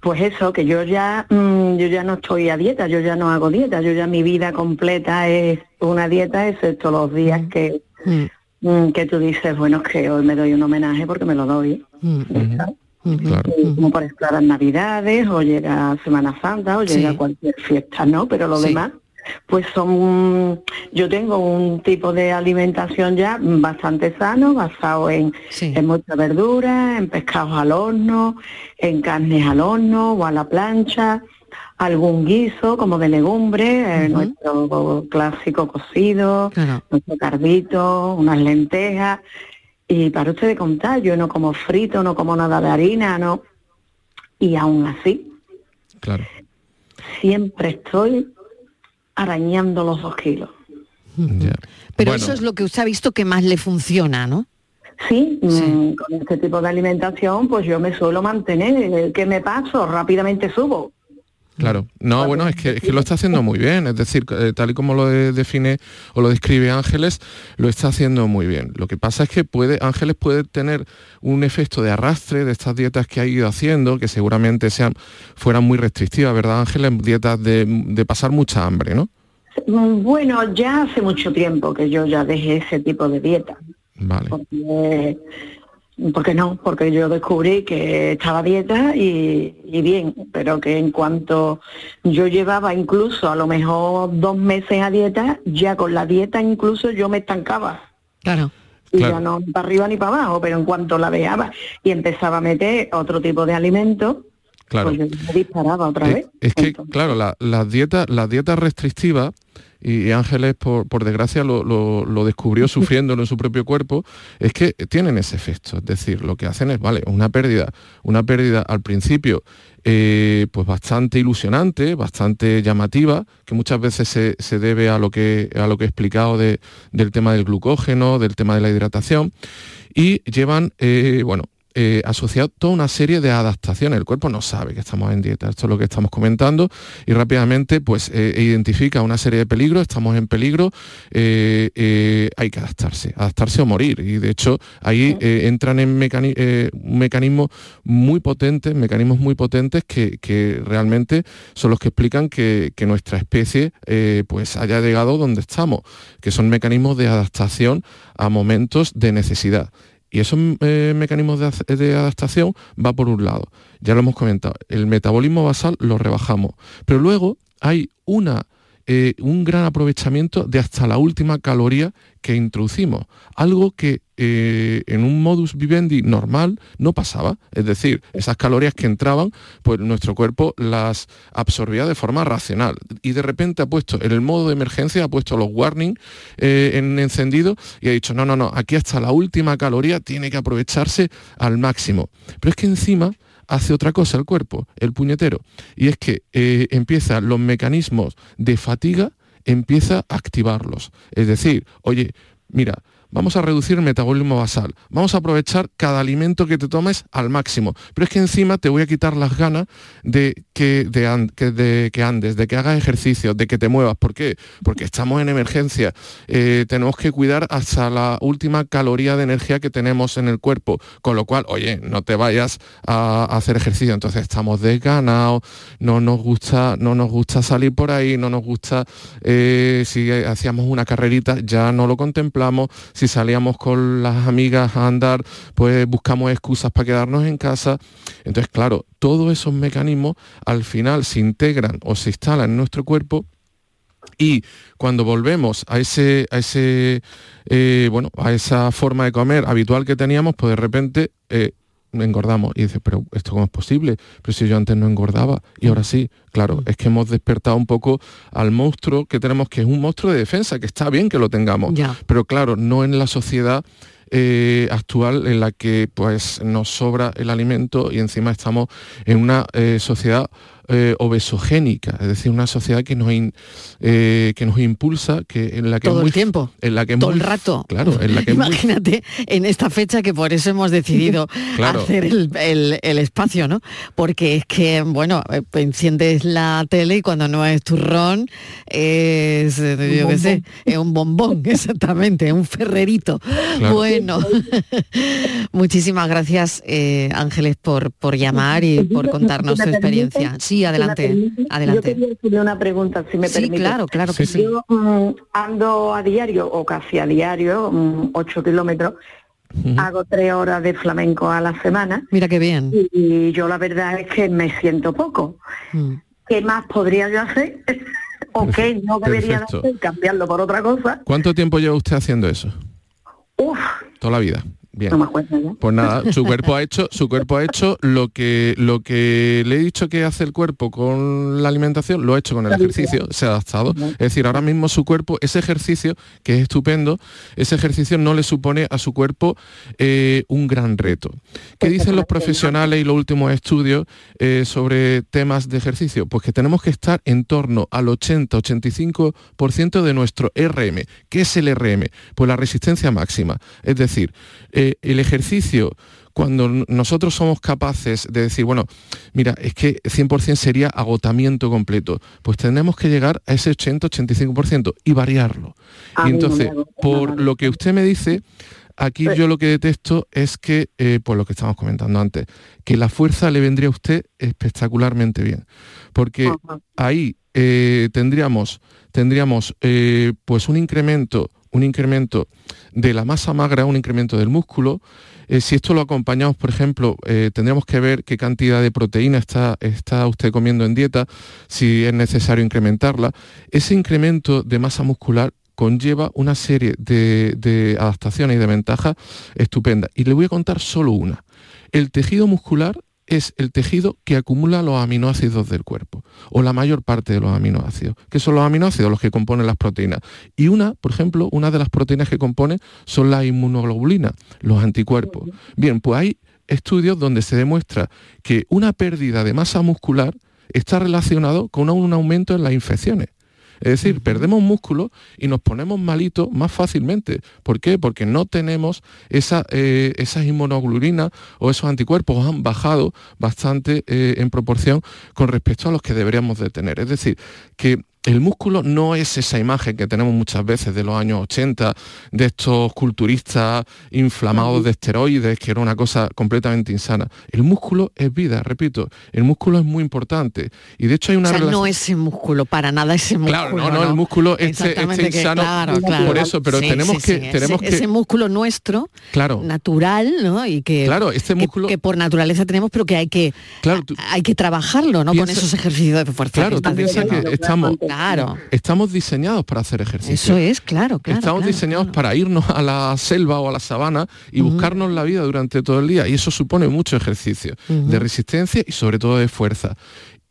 pues eso, que yo ya, mm, yo ya no estoy a dieta, yo ya no hago dieta, yo ya mi vida completa es una dieta, excepto los días mm. que, mm. que tú dices, bueno, es que hoy me doy un homenaje porque me lo doy. Como por ejemplo las navidades, o llega Semana Santa, o llega cualquier fiesta, ¿no? Pero lo demás pues son, yo tengo un tipo de alimentación ya bastante sano, basado en, en mucha verdura, en pescados al horno, en carnes al horno o a la plancha, algún guiso como de legumbre, eh, nuestro clásico cocido, nuestro cardito, unas lentejas. Y para usted de contar, yo no como frito, no como nada de harina, no. Y aún así, claro. siempre estoy arañando los dos kilos. Pero eso es lo que usted ha visto que más le funciona, ¿no? Sí, mm, con este tipo de alimentación, pues yo me suelo mantener. que me paso? Rápidamente subo. Claro, no, bueno, es que, lo está haciendo muy bien, es decir, eh, tal y como lo define o lo describe Ángeles, lo está haciendo muy bien. Lo que pasa es que puede, Ángeles puede tener un efecto de arrastre de estas dietas que ha ido haciendo, que seguramente sean, fueran muy restrictivas, ¿verdad, Ángeles? Dietas de, de pasar mucha hambre, ¿no? Bueno, ya hace mucho tiempo que yo ya dejé ese tipo de dieta. Vale. Porque, no, porque yo descubrí que estaba dieta y, bien, pero que en cuanto yo llevaba incluso a lo mejor dos meses a dieta, ya con la dieta incluso yo me estancaba. Claro. Y ya no para arriba ni para abajo, pero en cuanto la dejaba y empezaba a meter otro tipo de alimentos, claro. pues yo me disparaba otra vez. Es que, claro, la, la dieta, la dieta restrictiva y, Ángeles, por, desgracia, lo, descubrió sufriéndolo en su propio cuerpo, es que tienen ese efecto. Es decir, lo que hacen es, vale, una pérdida, una pérdida al principio eh, pues bastante ilusionante, bastante llamativa, que muchas veces se, debe a lo que, a lo que he explicado del tema del glucógeno, del tema de la hidratación, y llevan, eh, bueno, eh, asociado toda una serie de adaptaciones. El cuerpo no sabe que estamos en dieta, esto es lo que estamos comentando, y rápidamente pues eh, identifica una serie de peligros, estamos en peligro, eh, hay que adaptarse, adaptarse o morir. Y de hecho ahí entran en mecanismos muy potentes, mecanismos muy potentes que, realmente son los que explican que, que nuestra especie pues haya llegado donde estamos, que son mecanismos de adaptación a momentos de necesidad. Y esos eh, mecanismos de, adaptación va por un lado. Ya lo hemos comentado. El metabolismo basal lo rebajamos. Pero luego hay una, eh, un gran aprovechamiento de hasta la última caloría que introducimos. Algo que eh, en un modus vivendi normal no pasaba. Es decir, esas calorías que entraban, pues nuestro cuerpo las absorbía de forma racional. Y de repente ha puesto en el modo de emergencia, ha puesto los warnings eh, en encendido y ha dicho, no, no, no, aquí hasta la última caloría tiene que aprovecharse al máximo. Pero es que encima hace otra cosa el cuerpo, el puñetero, y es que eh, empiezan los mecanismos de fatiga, empieza a activarlos. Es decir, oye, mira, vamos a reducir el metabolismo basal, vamos a aprovechar cada alimento que te tomes al máximo, pero es que encima te voy a quitar las ganas de que, de, que andes, de que hagas ejercicio, de que te muevas. ¿Por qué? Porque estamos en emergencia, eh, tenemos que cuidar hasta la última caloría de energía que tenemos en el cuerpo, con lo cual, oye, no te vayas a, hacer ejercicio, entonces estamos desganados, no nos gusta, no nos gusta salir por ahí, no nos gusta, eh, si hacíamos una carrerita, ya no lo contemplamos, si salíamos con las amigas a andar, pues buscamos excusas para quedarnos en casa. Entonces, claro, todos esos mecanismos al final se integran o se instalan en nuestro cuerpo y cuando volvemos a ese, a ese eh, bueno, a esa forma de comer habitual que teníamos, pues de repente eh, engordamos. Y dices, pero ¿esto cómo es posible? Pero si yo antes no engordaba y ahora sí. Claro, mm. es que hemos despertado un poco al monstruo que tenemos, que es un monstruo de defensa, que está bien que lo tengamos. Pero claro, no en la sociedad eh, actual en la que pues nos sobra el alimento y encima estamos en una eh, sociedad eh, obesogénica, es decir, una sociedad que nos, eh, que nos impulsa, que en la que todo el tiempo, en la que todo el rato, claro, en la que imagínate en esta fecha que por eso hemos decidido hacer el, espacio, ¿no? Porque es que bueno, eh, enciendes la tele y cuando no es turrón es, yo qué sé, es un bombón, exactamente, un ferrerito. Bueno, muchísimas gracias Ángeles por por llamar y por contarnos su experiencia. Sí, adelante, adelante. Yo quería una pregunta, si me sí, claro, claro que sí. Yo mm, ando a diario, o casi a diario, 8 mm, kilómetros, hago tres horas de flamenco a la semana. Mira qué bien. Y, yo la verdad es que me siento poco. Mm. ¿Qué más podría yo hacer? ¿O qué no debería hacer? Cambiarlo por otra cosa. ¿Cuánto tiempo lleva usted haciendo eso? Uf. Toda la vida Bien. Pues nada, su cuerpo ha hecho, su cuerpo ha hecho lo que lo que le he dicho que hace el cuerpo con la alimentación, lo ha hecho con el ejercicio, se ha adaptado. Es decir, ahora mismo su cuerpo, ese ejercicio, que es estupendo, ese ejercicio no le supone a su cuerpo eh, un gran reto. ¿Qué dicen los profesionales y los últimos estudios eh, sobre temas de ejercicio? Pues que tenemos que estar en torno al 80-85% de nuestro RM. ¿Qué es el RM? Pues la resistencia máxima. Es decir, eh, el ejercicio cuando nosotros somos capaces de decir, bueno, mira, es que 100% sería agotamiento completo, pues tenemos que llegar a ese 80-85% y variarlo. y entonces, por lo que usted me dice, aquí pues yo lo que detesto es que, eh, por lo que estamos comentando antes, que la fuerza le vendría a usted espectacularmente bien, porque ahí eh, tendríamos, tendríamos pues un incremento un incremento de la masa magra, un incremento del músculo. Eh, si esto lo acompañamos, por ejemplo, eh, tendríamos que ver qué cantidad de proteína está, está usted comiendo en dieta, si es necesario incrementarla. Ese incremento de masa muscular conlleva una serie de, de adaptaciones y de ventajas estupendas. Y le voy a contar solo una. El tejido muscular es el tejido que acumula los aminoácidos del cuerpo, o la mayor parte de los aminoácidos, que son los aminoácidos los que componen las proteínas. Y una, por ejemplo, una de las proteínas que componen son la inmunoglobulina, los anticuerpos. Bien, pues hay estudios donde se demuestra que una pérdida de masa muscular está relacionado con un aumento en las infecciones. Es decir, perdemos músculo y nos ponemos malitos más fácilmente. ¿Por qué? Porque no tenemos esa, eh, esas inmunoglobulinas o esos anticuerpos han bajado bastante eh, en proporción con respecto a los que deberíamos de tener. Es decir, que el músculo no es esa imagen que tenemos muchas veces de los años 80, de estos culturistas inflamados de esteroides, que era una cosa completamente insana. El músculo es vida, repito, el músculo es muy importante. Y de hecho hay una o sea, no ese músculo, para nada ese músculo. Claro, no, no, el músculo este, este insano, por eso, pero tenemos que... tenemos ese, que... ese músculo nuestro, claro. natural, ¿no? Y que, claro, este músculo... que, por naturaleza tenemos, pero que hay que, hay que trabajarlo, ¿no? Con esos ejercicios de fuerza. Claro, tú piensas que estamos Claro. Estamos diseñados para hacer ejercicio. Eso es, claro, claro. Estamos diseñados para irnos a la selva o a la sabana y buscarnos la vida durante todo el día. Y eso supone mucho ejercicio de resistencia y sobre todo de fuerza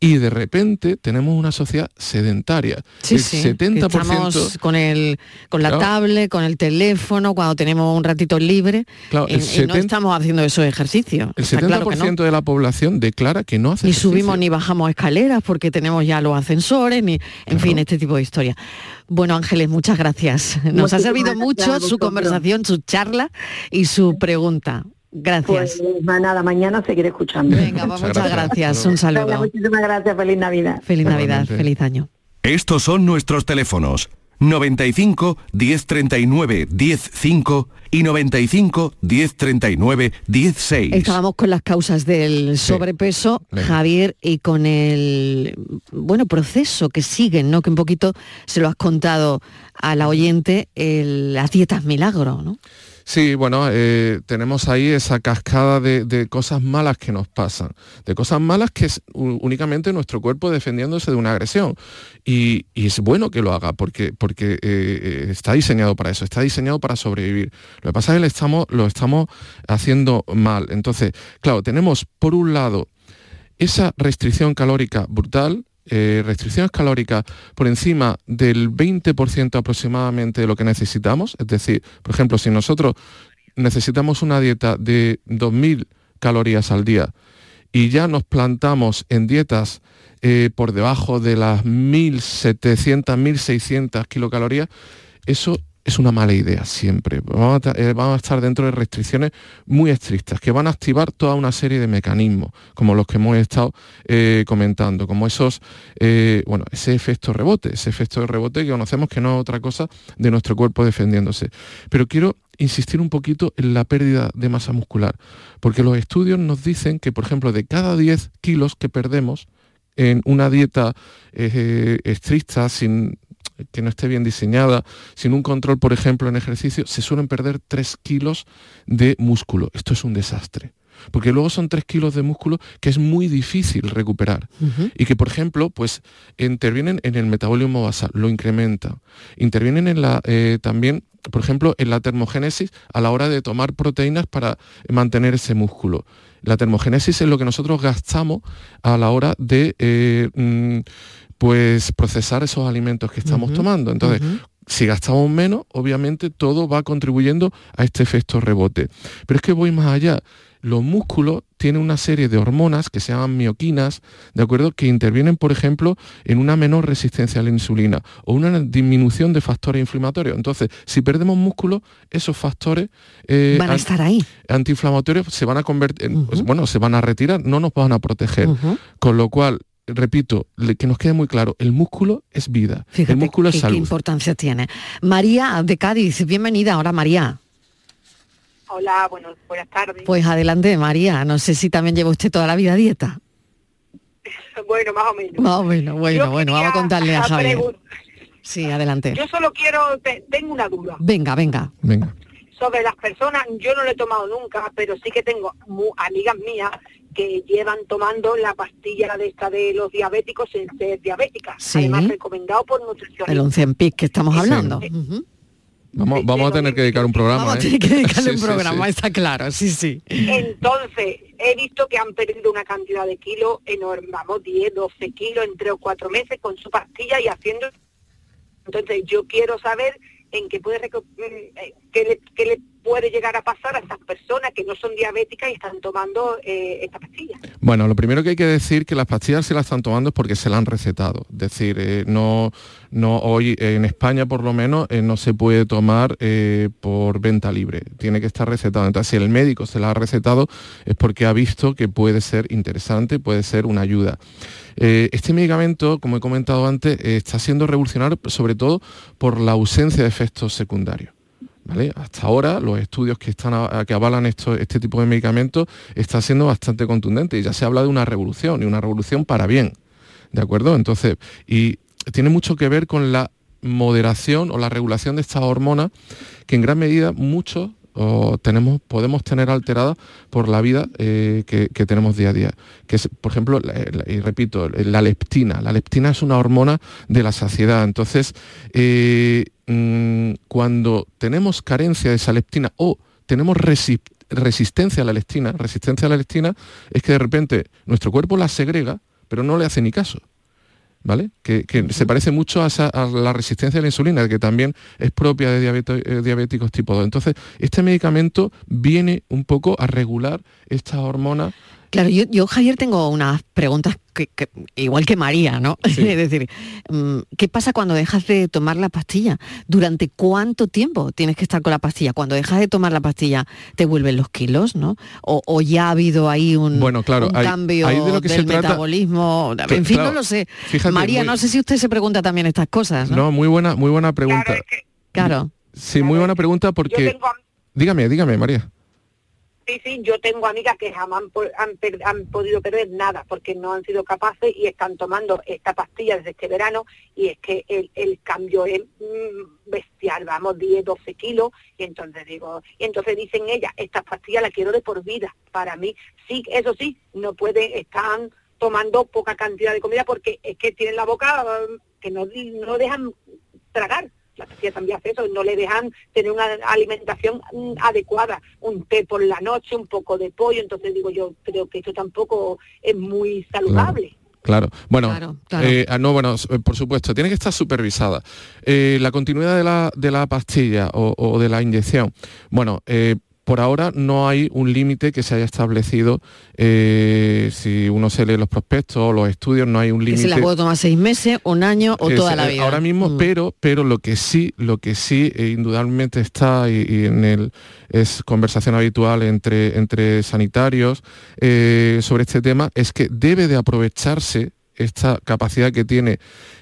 y de repente tenemos una sociedad sedentaria. Sí, el 70%... Estamos con, el, con la tablet, con el teléfono, cuando tenemos un ratito libre, claro, y, no estamos haciendo esos ejercicios. El 70% de la población declara que no hace Ni subimos ni bajamos escaleras porque tenemos ya los ascensores, ni, en fin, este tipo de historia. Bueno, Ángeles, muchas gracias. Nos ha servido mucho su conversación, su charla y su pregunta. Gracias. Pues nada, mañana seguiré escuchando. Venga, muchas, gracias. Un saludo. muchísimas gracias. Feliz Navidad. Feliz Navidad, feliz año. Estos son nuestros teléfonos. 95 1039 105 y 95 1039 16. Estábamos con las causas del sobrepeso, Javier, y con el bueno proceso que siguen, ¿no? Que un poquito se lo has contado a la oyente, las dietas milagro, ¿no? Sí, bueno, eh, tenemos ahí esa cascada de, cosas malas que nos pasan, de cosas malas que es únicamente nuestro cuerpo defendiéndose de una agresión. Y, es bueno que lo haga porque, porque eh, está diseñado para eso, está diseñado para sobrevivir. Lo que pasa es que lo estamos haciendo mal. Entonces, claro, tenemos por un lado esa restricción calórica brutal, eh, restricciones calóricas por encima del 20% aproximadamente de lo que necesitamos, es decir, por ejemplo, si nosotros necesitamos una dieta de 2.000 calorías al día y ya nos plantamos en dietas eh, por debajo de las 1.700, 1.600 kilocalorías, eso es una mala idea siempre. Vamos a, eh, estar dentro de restricciones muy estrictas que van a activar toda una serie de mecanismos, como los que hemos estado eh, comentando, como esos, eh, bueno, ese efecto rebote, ese efecto de rebote que conocemos que no es otra cosa de nuestro cuerpo defendiéndose. Pero quiero insistir un poquito en la pérdida de masa muscular, porque los estudios nos dicen que, por ejemplo, de cada 10 kilos que perdemos en una dieta estricta, sin que no esté bien diseñada, sin un control, por ejemplo, en ejercicio, se suelen perder 3 kilos de músculo. Esto es un desastre. porque luego son tres kilos de músculo que es muy difícil recuperar y que, por ejemplo, pues intervienen en el metabolismo basal, lo incrementa, intervienen en la, eh, también por ejemplo, en la termogénesis a la hora de tomar proteínas para mantener ese músculo. La termogénesis es lo que nosotros gastamos a la hora de eh, mm, pues procesar esos alimentos que estamos tomando. Entonces, si gastamos menos, obviamente todo va contribuyendo a este efecto rebote. Pero es que voy más allá. Los músculos tienen una serie de hormonas que se llaman mioquinas, ¿de acuerdo? Que intervienen, por ejemplo, en una menor resistencia a la insulina o una disminución de factores inflamatorios. Entonces, si perdemos músculo, esos factores eh, van a estar ahí. Antiinflamatorios se van a convertir, pues, bueno, se van a retirar, no nos van a proteger. Con lo cual, repito, que nos quede muy claro, el músculo es vida, el músculo es salud. ¿Qué importancia tiene? María de Cádiz, bienvenida. Ahora María. Hola, bueno, buenas tardes. Pues adelante, María. No sé si también lleva usted toda la vida dieta. bueno, más o menos. Más o menos, bueno, bueno, vamos a contarle a Javier. Sí, adelante. Yo solo quiero, tengo una duda. Venga, venga. Venga. Sobre las personas, yo no lo he tomado nunca, pero sí que tengo amigas mías que llevan tomando la pastilla de esta de los diabéticos sin ser diabéticas. Sí. Además, recomendado por nutricionistas. El 11 en PIC que estamos hablando. Vamos, vamos a tener que dedicar un programa. Vamos a tener que dedicarle un programa, está claro, sí, sí. Entonces, he visto que han perdido una cantidad de kilos enorme, vamos, 10, 12 kilos en 3 o 4 meses con su pastilla y haciendo... Entonces, yo quiero saber en qué puede eh, qué le, le, puede llegar a pasar a estas personas que no son diabéticas y están tomando eh, esta pastilla. Bueno, lo primero que hay que decir que las pastillas se las están tomando es porque se las han recetado. Es decir, eh, no, no hoy en España por lo menos no se puede tomar por venta libre. Tiene que estar recetado. Entonces, si el médico se la ha recetado es porque ha visto que puede ser interesante, puede ser una ayuda. este medicamento, como he comentado antes, está siendo revolucionario sobre todo por la ausencia de efectos secundarios. Hasta ahora los estudios que, están que avalan esto, este tipo de medicamentos están siendo bastante contundentes y ya se habla de una revolución y una revolución para bien. ¿De acuerdo? Entonces, y tiene mucho que ver con la moderación o la regulación de estas hormonas que en gran medida muchos tenemos, podemos tener alteradas por la vida eh, que, tenemos día a día. Que es, por ejemplo, y repito, la leptina. La leptina es una hormona de la saciedad. Entonces, eh, mm, cuando tenemos carencia de esa leptina o tenemos resistencia a la leptina, resistencia a la leptina es que de repente nuestro cuerpo la segrega, pero no le hace ni caso. ¿Vale? Que, se parece mucho a, la resistencia a la insulina, que también es propia de eh, diabéticos tipo 2. Entonces, este medicamento viene un poco a regular estas hormonas Claro, yo, Javier tengo unas preguntas que, igual que María, ¿no? es decir, mm, ¿qué pasa cuando dejas de tomar la pastilla? ¿Durante cuánto tiempo tienes que estar con la pastilla? Cuando dejas de tomar la pastilla, ¿te vuelven los kilos, no? ¿O, ya ha habido ahí un, bueno, claro, cambio del metabolismo? en fin, no lo sé. María, no sé si usted se pregunta también estas cosas, ¿no? No, muy buena, muy buena pregunta. Claro. Sí, muy buena pregunta porque... Dígame, dígame, María. Sí, sí, yo tengo amigas que jamás han, podido perder nada porque no han sido capaces y están tomando esta pastilla desde este verano y es que el, cambio es mm, bestial, vamos, 10, 12 kilos y entonces digo, y entonces dicen ellas, esta pastilla la quiero de por vida para mí. Sí, eso sí, no pueden, están tomando poca cantidad de comida porque es que tienen la boca mm, que no, no dejan tragar la pastilla también hace eso, no le dejan tener una alimentación mm, adecuada, un té por la noche, un poco de pollo, entonces digo yo creo que esto tampoco es muy saludable. Claro. Bueno, eh, ah, no, bueno, eh, por supuesto, tiene que estar supervisada. Eh, la continuidad de la, de la pastilla o, o, de la inyección, bueno, por ahora no hay un límite que se haya establecido. Eh, si uno se lee los prospectos o los estudios, no hay un límite. se la puedo tomar seis meses, un año o toda la vida. Ahora mismo, mm. pero, pero lo que sí, lo que sí eh, indudablemente está y, en el es conversación habitual entre, entre sanitarios eh, sobre este tema, es que debe de aprovecharse esta capacidad que tiene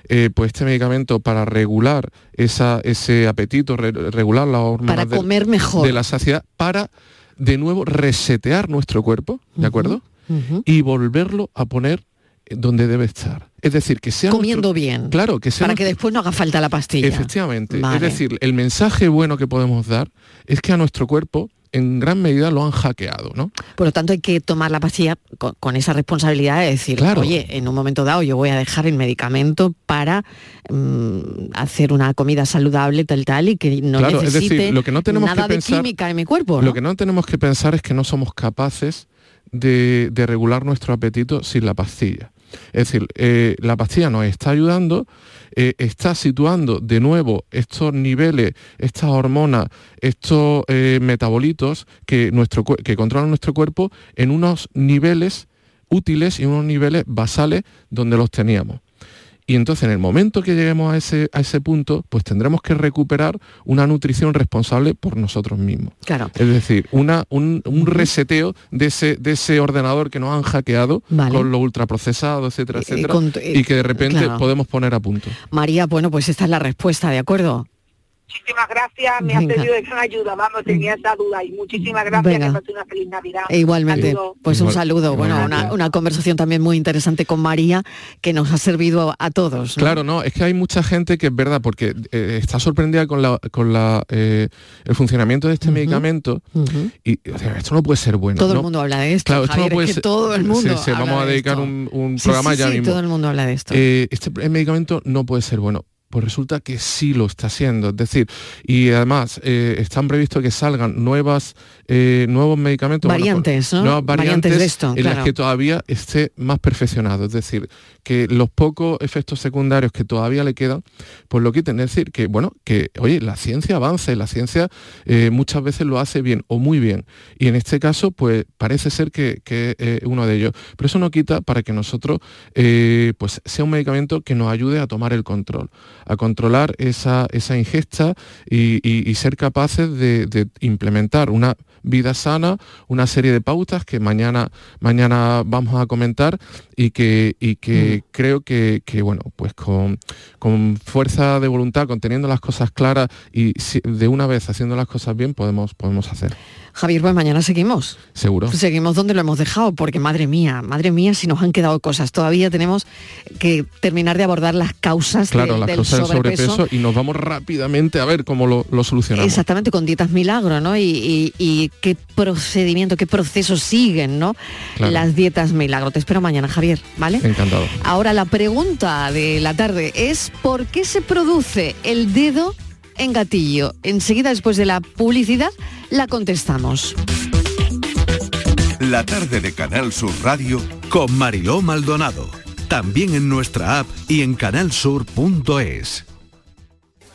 eh, pues este medicamento para regular esa, ese apetito, regular la hormonas para comer mejor. de la saciedad, para de nuevo resetear nuestro cuerpo, ¿de acuerdo? Y volverlo a poner donde debe estar. Es decir, que sea... Comiendo bien. Claro, que sea... Para que después no haga falta la pastilla. Efectivamente. Es decir, el mensaje bueno que podemos dar es que a nuestro cuerpo en gran medida lo han hackeado, ¿no? Por lo tanto, hay que tomar la pastilla con, esa responsabilidad de decir, oye, en un momento dado yo voy a dejar el medicamento para mm, hacer una comida saludable, tal, tal, y que no necesite lo que no tenemos nada de química en mi cuerpo. Lo que no tenemos que pensar es que no somos capaces de, regular nuestro apetito sin la pastilla. Es decir, eh, la pastilla nos está ayudando, eh, está situando de nuevo estos niveles, estas hormonas, estos eh, metabolitos que, nuestro, que controlan nuestro cuerpo en unos niveles útiles y unos niveles basales donde los teníamos. Y entonces en el momento que lleguemos a ese, a ese punto, pues tendremos que recuperar una nutrición responsable por nosotros mismos. Claro. Es decir, una, un, reseteo de ese, de ese ordenador que nos han hackeado con lo ultraprocesado, etcétera, etcétera, y que de repente podemos poner a punto. María, bueno, pues esta es la respuesta, ¿de acuerdo? Muchísimas gracias, me ha pedido de gran ayuda, vamos, tenía esa duda y muchísimas gracias, que pase una feliz Navidad. E igualmente, pues un saludo, bueno, una, conversación también muy interesante con María que nos ha servido a, todos. Claro, no, es que hay mucha gente que es verdad, porque eh, está sorprendida con, la, con la, eh, el funcionamiento de este medicamento y esto no puede ser bueno. Todo el mundo habla de esto, claro, esto no puede ser, todo el mundo sí, vamos a dedicar un, programa ya mismo. todo el mundo habla de esto. Eh, este medicamento no puede ser bueno pues resulta que sí lo está haciendo. Es decir, y además eh, están previstos que salgan nuevas, eh, nuevos medicamentos. Variantes, ¿no? Nuevas variantes, de esto, en las que todavía esté más perfeccionado. Es decir, que los pocos efectos secundarios que todavía le quedan, pues lo quiten. Es decir, que bueno, que oye, la ciencia avanza y la ciencia eh, muchas veces lo hace bien o muy bien. Y en este caso, pues parece ser que, que uno de ellos. Pero eso no quita para que nosotros, pues sea un medicamento que nos ayude a tomar el control a controlar esa, esa ingesta y, ser capaces de, implementar una vida sana, una serie de pautas que mañana, mañana vamos a comentar y que, y que mm. creo que, bueno, pues con, con, fuerza de voluntad, conteniendo las cosas claras y de una vez haciendo las cosas bien, podemos, podemos hacer. Javier, pues mañana seguimos. Seguro. Seguimos donde lo hemos dejado, porque madre mía, madre mía, si nos han quedado cosas. Todavía tenemos que terminar de abordar las causas claro, las causas del sobrepeso. y nos vamos rápidamente a ver cómo lo, solucionamos. Exactamente, con dietas milagro, ¿no? Y, qué procedimiento, qué proceso siguen, ¿no? Las dietas milagro. Te espero mañana, Javier, ¿vale? Encantado. Ahora la pregunta de la tarde es ¿por qué se produce el dedo en gatillo? Enseguida después de la publicidad la contestamos. La tarde de Canal Sur Radio con Mariló Maldonado. También en nuestra app y en canalsur.es.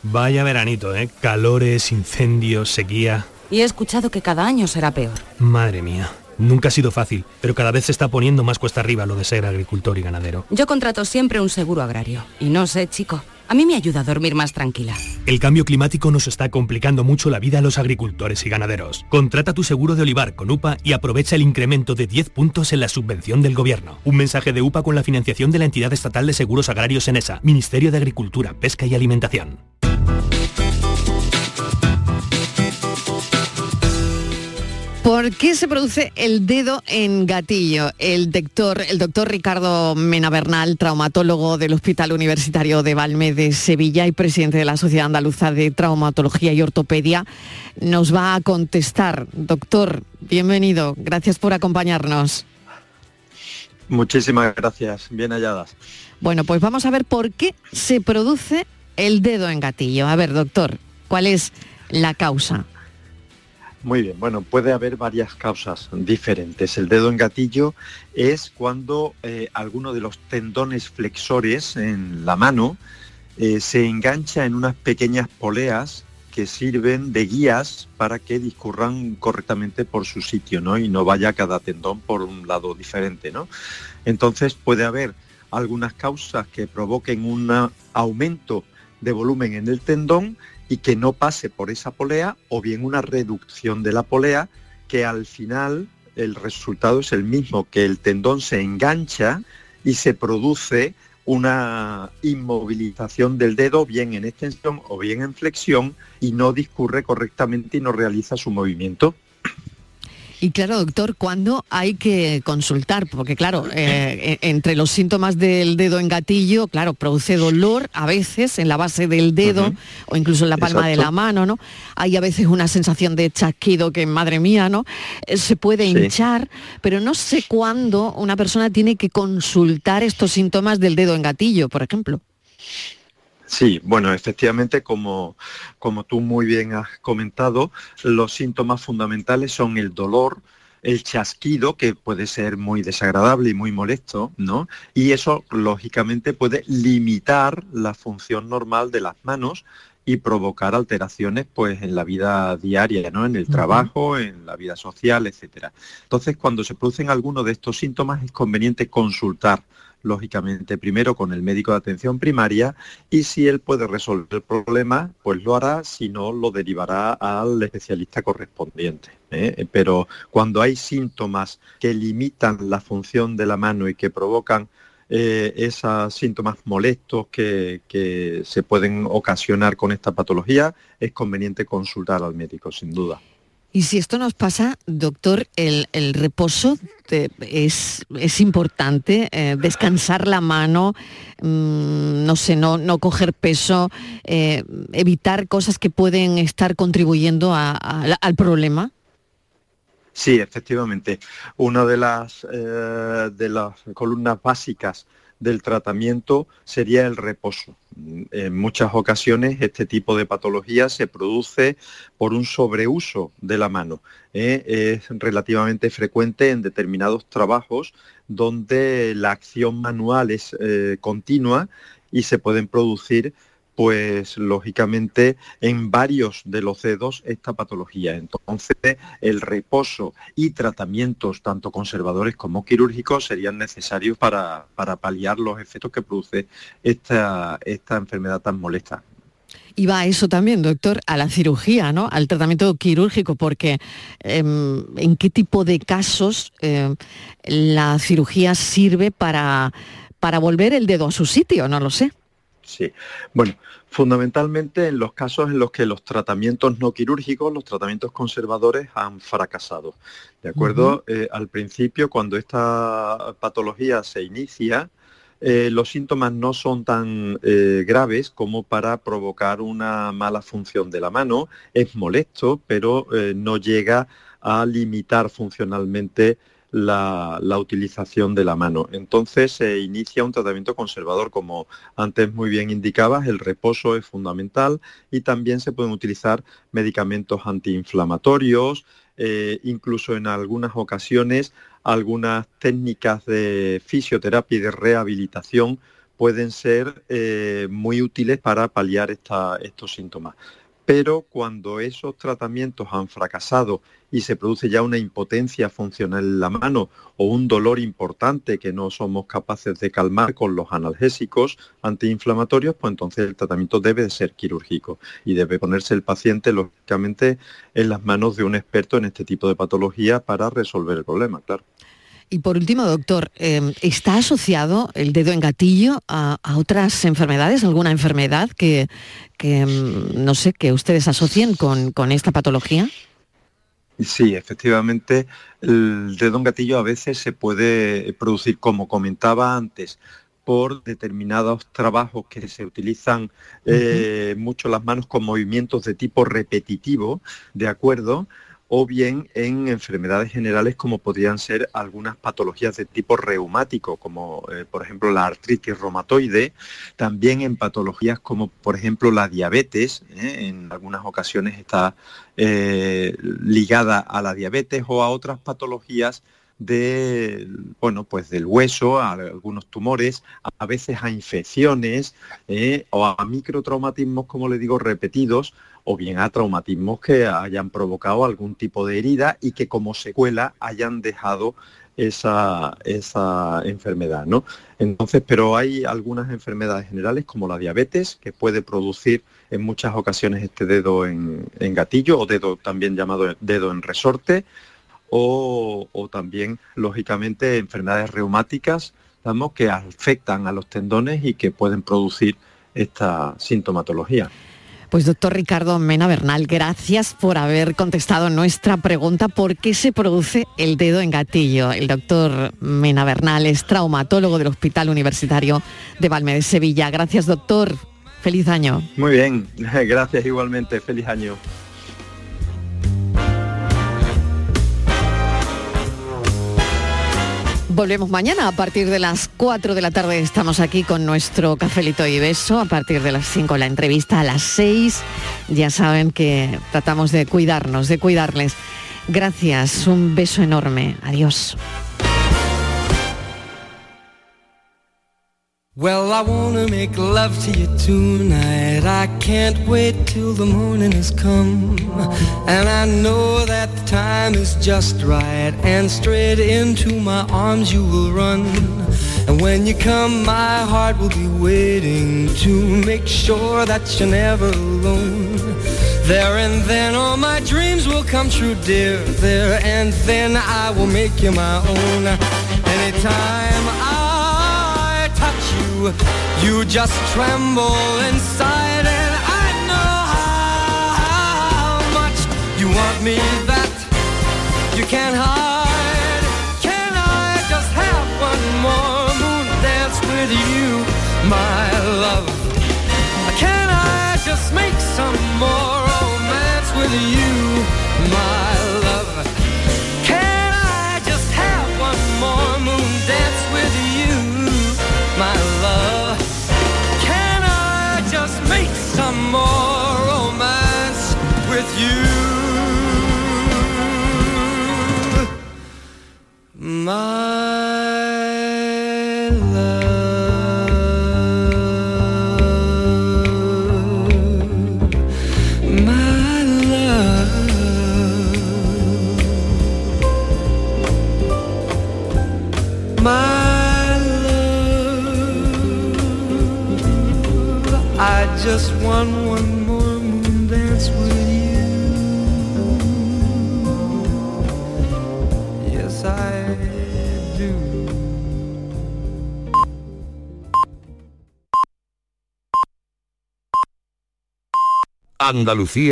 Vaya veranito, ¿eh? Calores, incendios, sequía. Y he escuchado que cada año será peor. Madre mía. Nunca ha sido fácil, pero cada vez se está poniendo más cuesta arriba lo de ser agricultor y ganadero. Yo contrato siempre un seguro agrario. Y no sé, chico, a mí me ayuda a dormir más tranquila. El cambio climático nos está complicando mucho la vida a los agricultores y ganaderos. Contrata tu seguro de olivar con UPA y aprovecha el incremento de 10 puntos en la subvención del gobierno. Un mensaje de UPA con la financiación de la entidad estatal de seguros agrarios en ESA, Ministerio de Agricultura, Pesca y Alimentación. ¿Por qué se produce el dedo en gatillo? El doctor, el doctor Ricardo Mena Bernal, traumatólogo del Hospital Universitario de Valme de Sevilla y presidente de la Sociedad Andaluza de Traumatología y Ortopedia, nos va a contestar. Doctor, bienvenido. Gracias por acompañarnos. Muchísimas gracias. Bien halladas. Bueno, pues vamos a ver por qué se produce el dedo en gatillo. A ver, doctor, ¿cuál es la causa? Muy bien, bueno, puede haber varias causas diferentes. El dedo en gatillo es cuando eh, alguno de los tendones flexores en la mano eh, se engancha en unas pequeñas poleas que sirven de guías para que discurran correctamente por su sitio, ¿no? Y no vaya cada tendón por un lado diferente, ¿no? Entonces puede haber algunas causas que provoquen un aumento de volumen en el tendón y que no pase por esa polea o bien una reducción de la polea que al final el resultado es el mismo, que el tendón se engancha y se produce una inmovilización del dedo bien en extensión o bien en flexión y no discurre correctamente y no realiza su movimiento. Y claro, doctor, ¿cuándo hay que consultar? Porque claro, eh, e, entre los síntomas del dedo en gatillo, claro, produce dolor a veces en la base del dedo o incluso en la palma de la mano, ¿no? Hay a veces una sensación de chasquido que, madre mía, ¿no? Eh, se puede hinchar, pero no sé cuándo una persona tiene que consultar estos síntomas del dedo en gatillo, por ejemplo. Sí, bueno, efectivamente, como, como tú muy bien has comentado, los síntomas fundamentales son el dolor, el chasquido, que puede ser muy desagradable y muy molesto, ¿no? Y eso, lógicamente, puede limitar la función normal de las manos y provocar alteraciones pues en la vida diaria, ¿no? En el trabajo, en la vida social, etcétera. Entonces, cuando se producen algunos de estos síntomas es conveniente consultar lógicamente primero con el médico de atención primaria y si él puede resolver el problema, pues lo hará, si no, lo derivará al especialista correspondiente. ¿eh? Pero cuando hay síntomas que limitan la función de la mano y que provocan eh, esos síntomas molestos que, que se pueden ocasionar con esta patología, es conveniente consultar al médico, sin duda. Y si esto nos pasa, doctor, el, reposo es, es, importante, eh, descansar la mano, mm, no sé, no, no coger peso, eh, evitar cosas que pueden estar contribuyendo al problema. Sí, efectivamente. Una de las, eh, de las columnas básicas del tratamiento sería el reposo. En muchas ocasiones este tipo de patología se produce por un sobreuso de la mano. ¿eh? Es relativamente frecuente en determinados trabajos donde la acción manual es eh, continua y se pueden producir pues lógicamente en varios de los dedos esta patología. Entonces, el reposo y tratamientos tanto conservadores como quirúrgicos serían necesarios para, paliar los efectos que produce esta, esta enfermedad tan molesta. Y va a eso también, doctor, a la cirugía, ¿no? Al tratamiento quirúrgico, porque em, ¿en qué tipo de casos em, la cirugía sirve para, para volver el dedo a su sitio? No lo sé. Sí, bueno, fundamentalmente en los casos en los que los tratamientos no quirúrgicos, los tratamientos conservadores han fracasado. ¿De acuerdo? Eh, al principio, cuando esta patología se inicia, eh, los síntomas no son tan eh, graves como para provocar una mala función de la mano. Es molesto, pero no llega a limitar funcionalmente la, utilización de la mano. Entonces se inicia un tratamiento conservador, como antes muy bien indicabas, el reposo es fundamental y también se pueden utilizar medicamentos antiinflamatorios, eh, incluso en algunas ocasiones algunas técnicas de fisioterapia y de rehabilitación pueden ser eh, muy útiles para paliar estos síntomas pero cuando esos tratamientos han fracasado y se produce ya una impotencia funcional en la mano o un dolor importante que no somos capaces de calmar con los analgésicos antiinflamatorios, pues entonces el tratamiento debe ser quirúrgico y debe ponerse el paciente, lógicamente, en las manos de un experto en este tipo de patología para resolver el problema, claro. Y por último, doctor, em, ¿está asociado el dedo en gatillo a, otras enfermedades, alguna enfermedad que, em, no sé, que ustedes asocien con, esta patología? Sí, efectivamente, el dedo en gatillo a veces se puede producir, como comentaba antes, por determinados trabajos que se utilizan eh, mucho las manos con movimientos de tipo repetitivo, ¿de acuerdo? O bien en enfermedades generales como podrían ser algunas patologías de tipo reumático, como eh, por ejemplo la artritis reumatoide, también en patologías como por ejemplo la diabetes, ¿eh? en algunas ocasiones está eh, ligada a la diabetes o a otras patologías de, bueno, pues del hueso, a algunos tumores, a veces a infecciones o a microtraumatismos, como le digo, repetidos, o bien a traumatismos que hayan provocado algún tipo de herida y que como secuela hayan dejado esa, esa enfermedad, ¿no? Entonces, pero hay algunas enfermedades generales como la diabetes que puede producir en muchas ocasiones este dedo en, gatillo o dedo también llamado dedo en resorte o también, lógicamente, enfermedades reumáticas que afectan a los tendones y que pueden producir esta sintomatología. Pues doctor Ricardo Mena Bernal, gracias por haber contestado nuestra pregunta por qué se produce el dedo en gatillo. El doctor Mena Bernal es traumatólogo del Hospital Universitario de Valme Sevilla. Gracias doctor, feliz año. Muy bien, gracias igualmente, feliz año. Volvemos mañana a partir de las 4 de la tarde. Estamos aquí con nuestro cafelito y beso. A partir de las 5 la entrevista. A las 6 ya saben que tratamos de cuidarnos, de cuidarles. Gracias, un beso enorme. Adiós. Well, I wanna make love to you tonight. I can't wait till the morning has come. And I know that the time is just right. And straight into my arms you will run. And when you come, my heart will be waiting to make sure that you're never alone. There and then all my dreams will come true, dear. There and then I will make you my own. Anytime you just tremble inside and I know how much you want me that you can't hide. Can I just have one more moon dance with you, my love? Can I just make some more romance with you, my my love, my love, my love. I just want Andalucía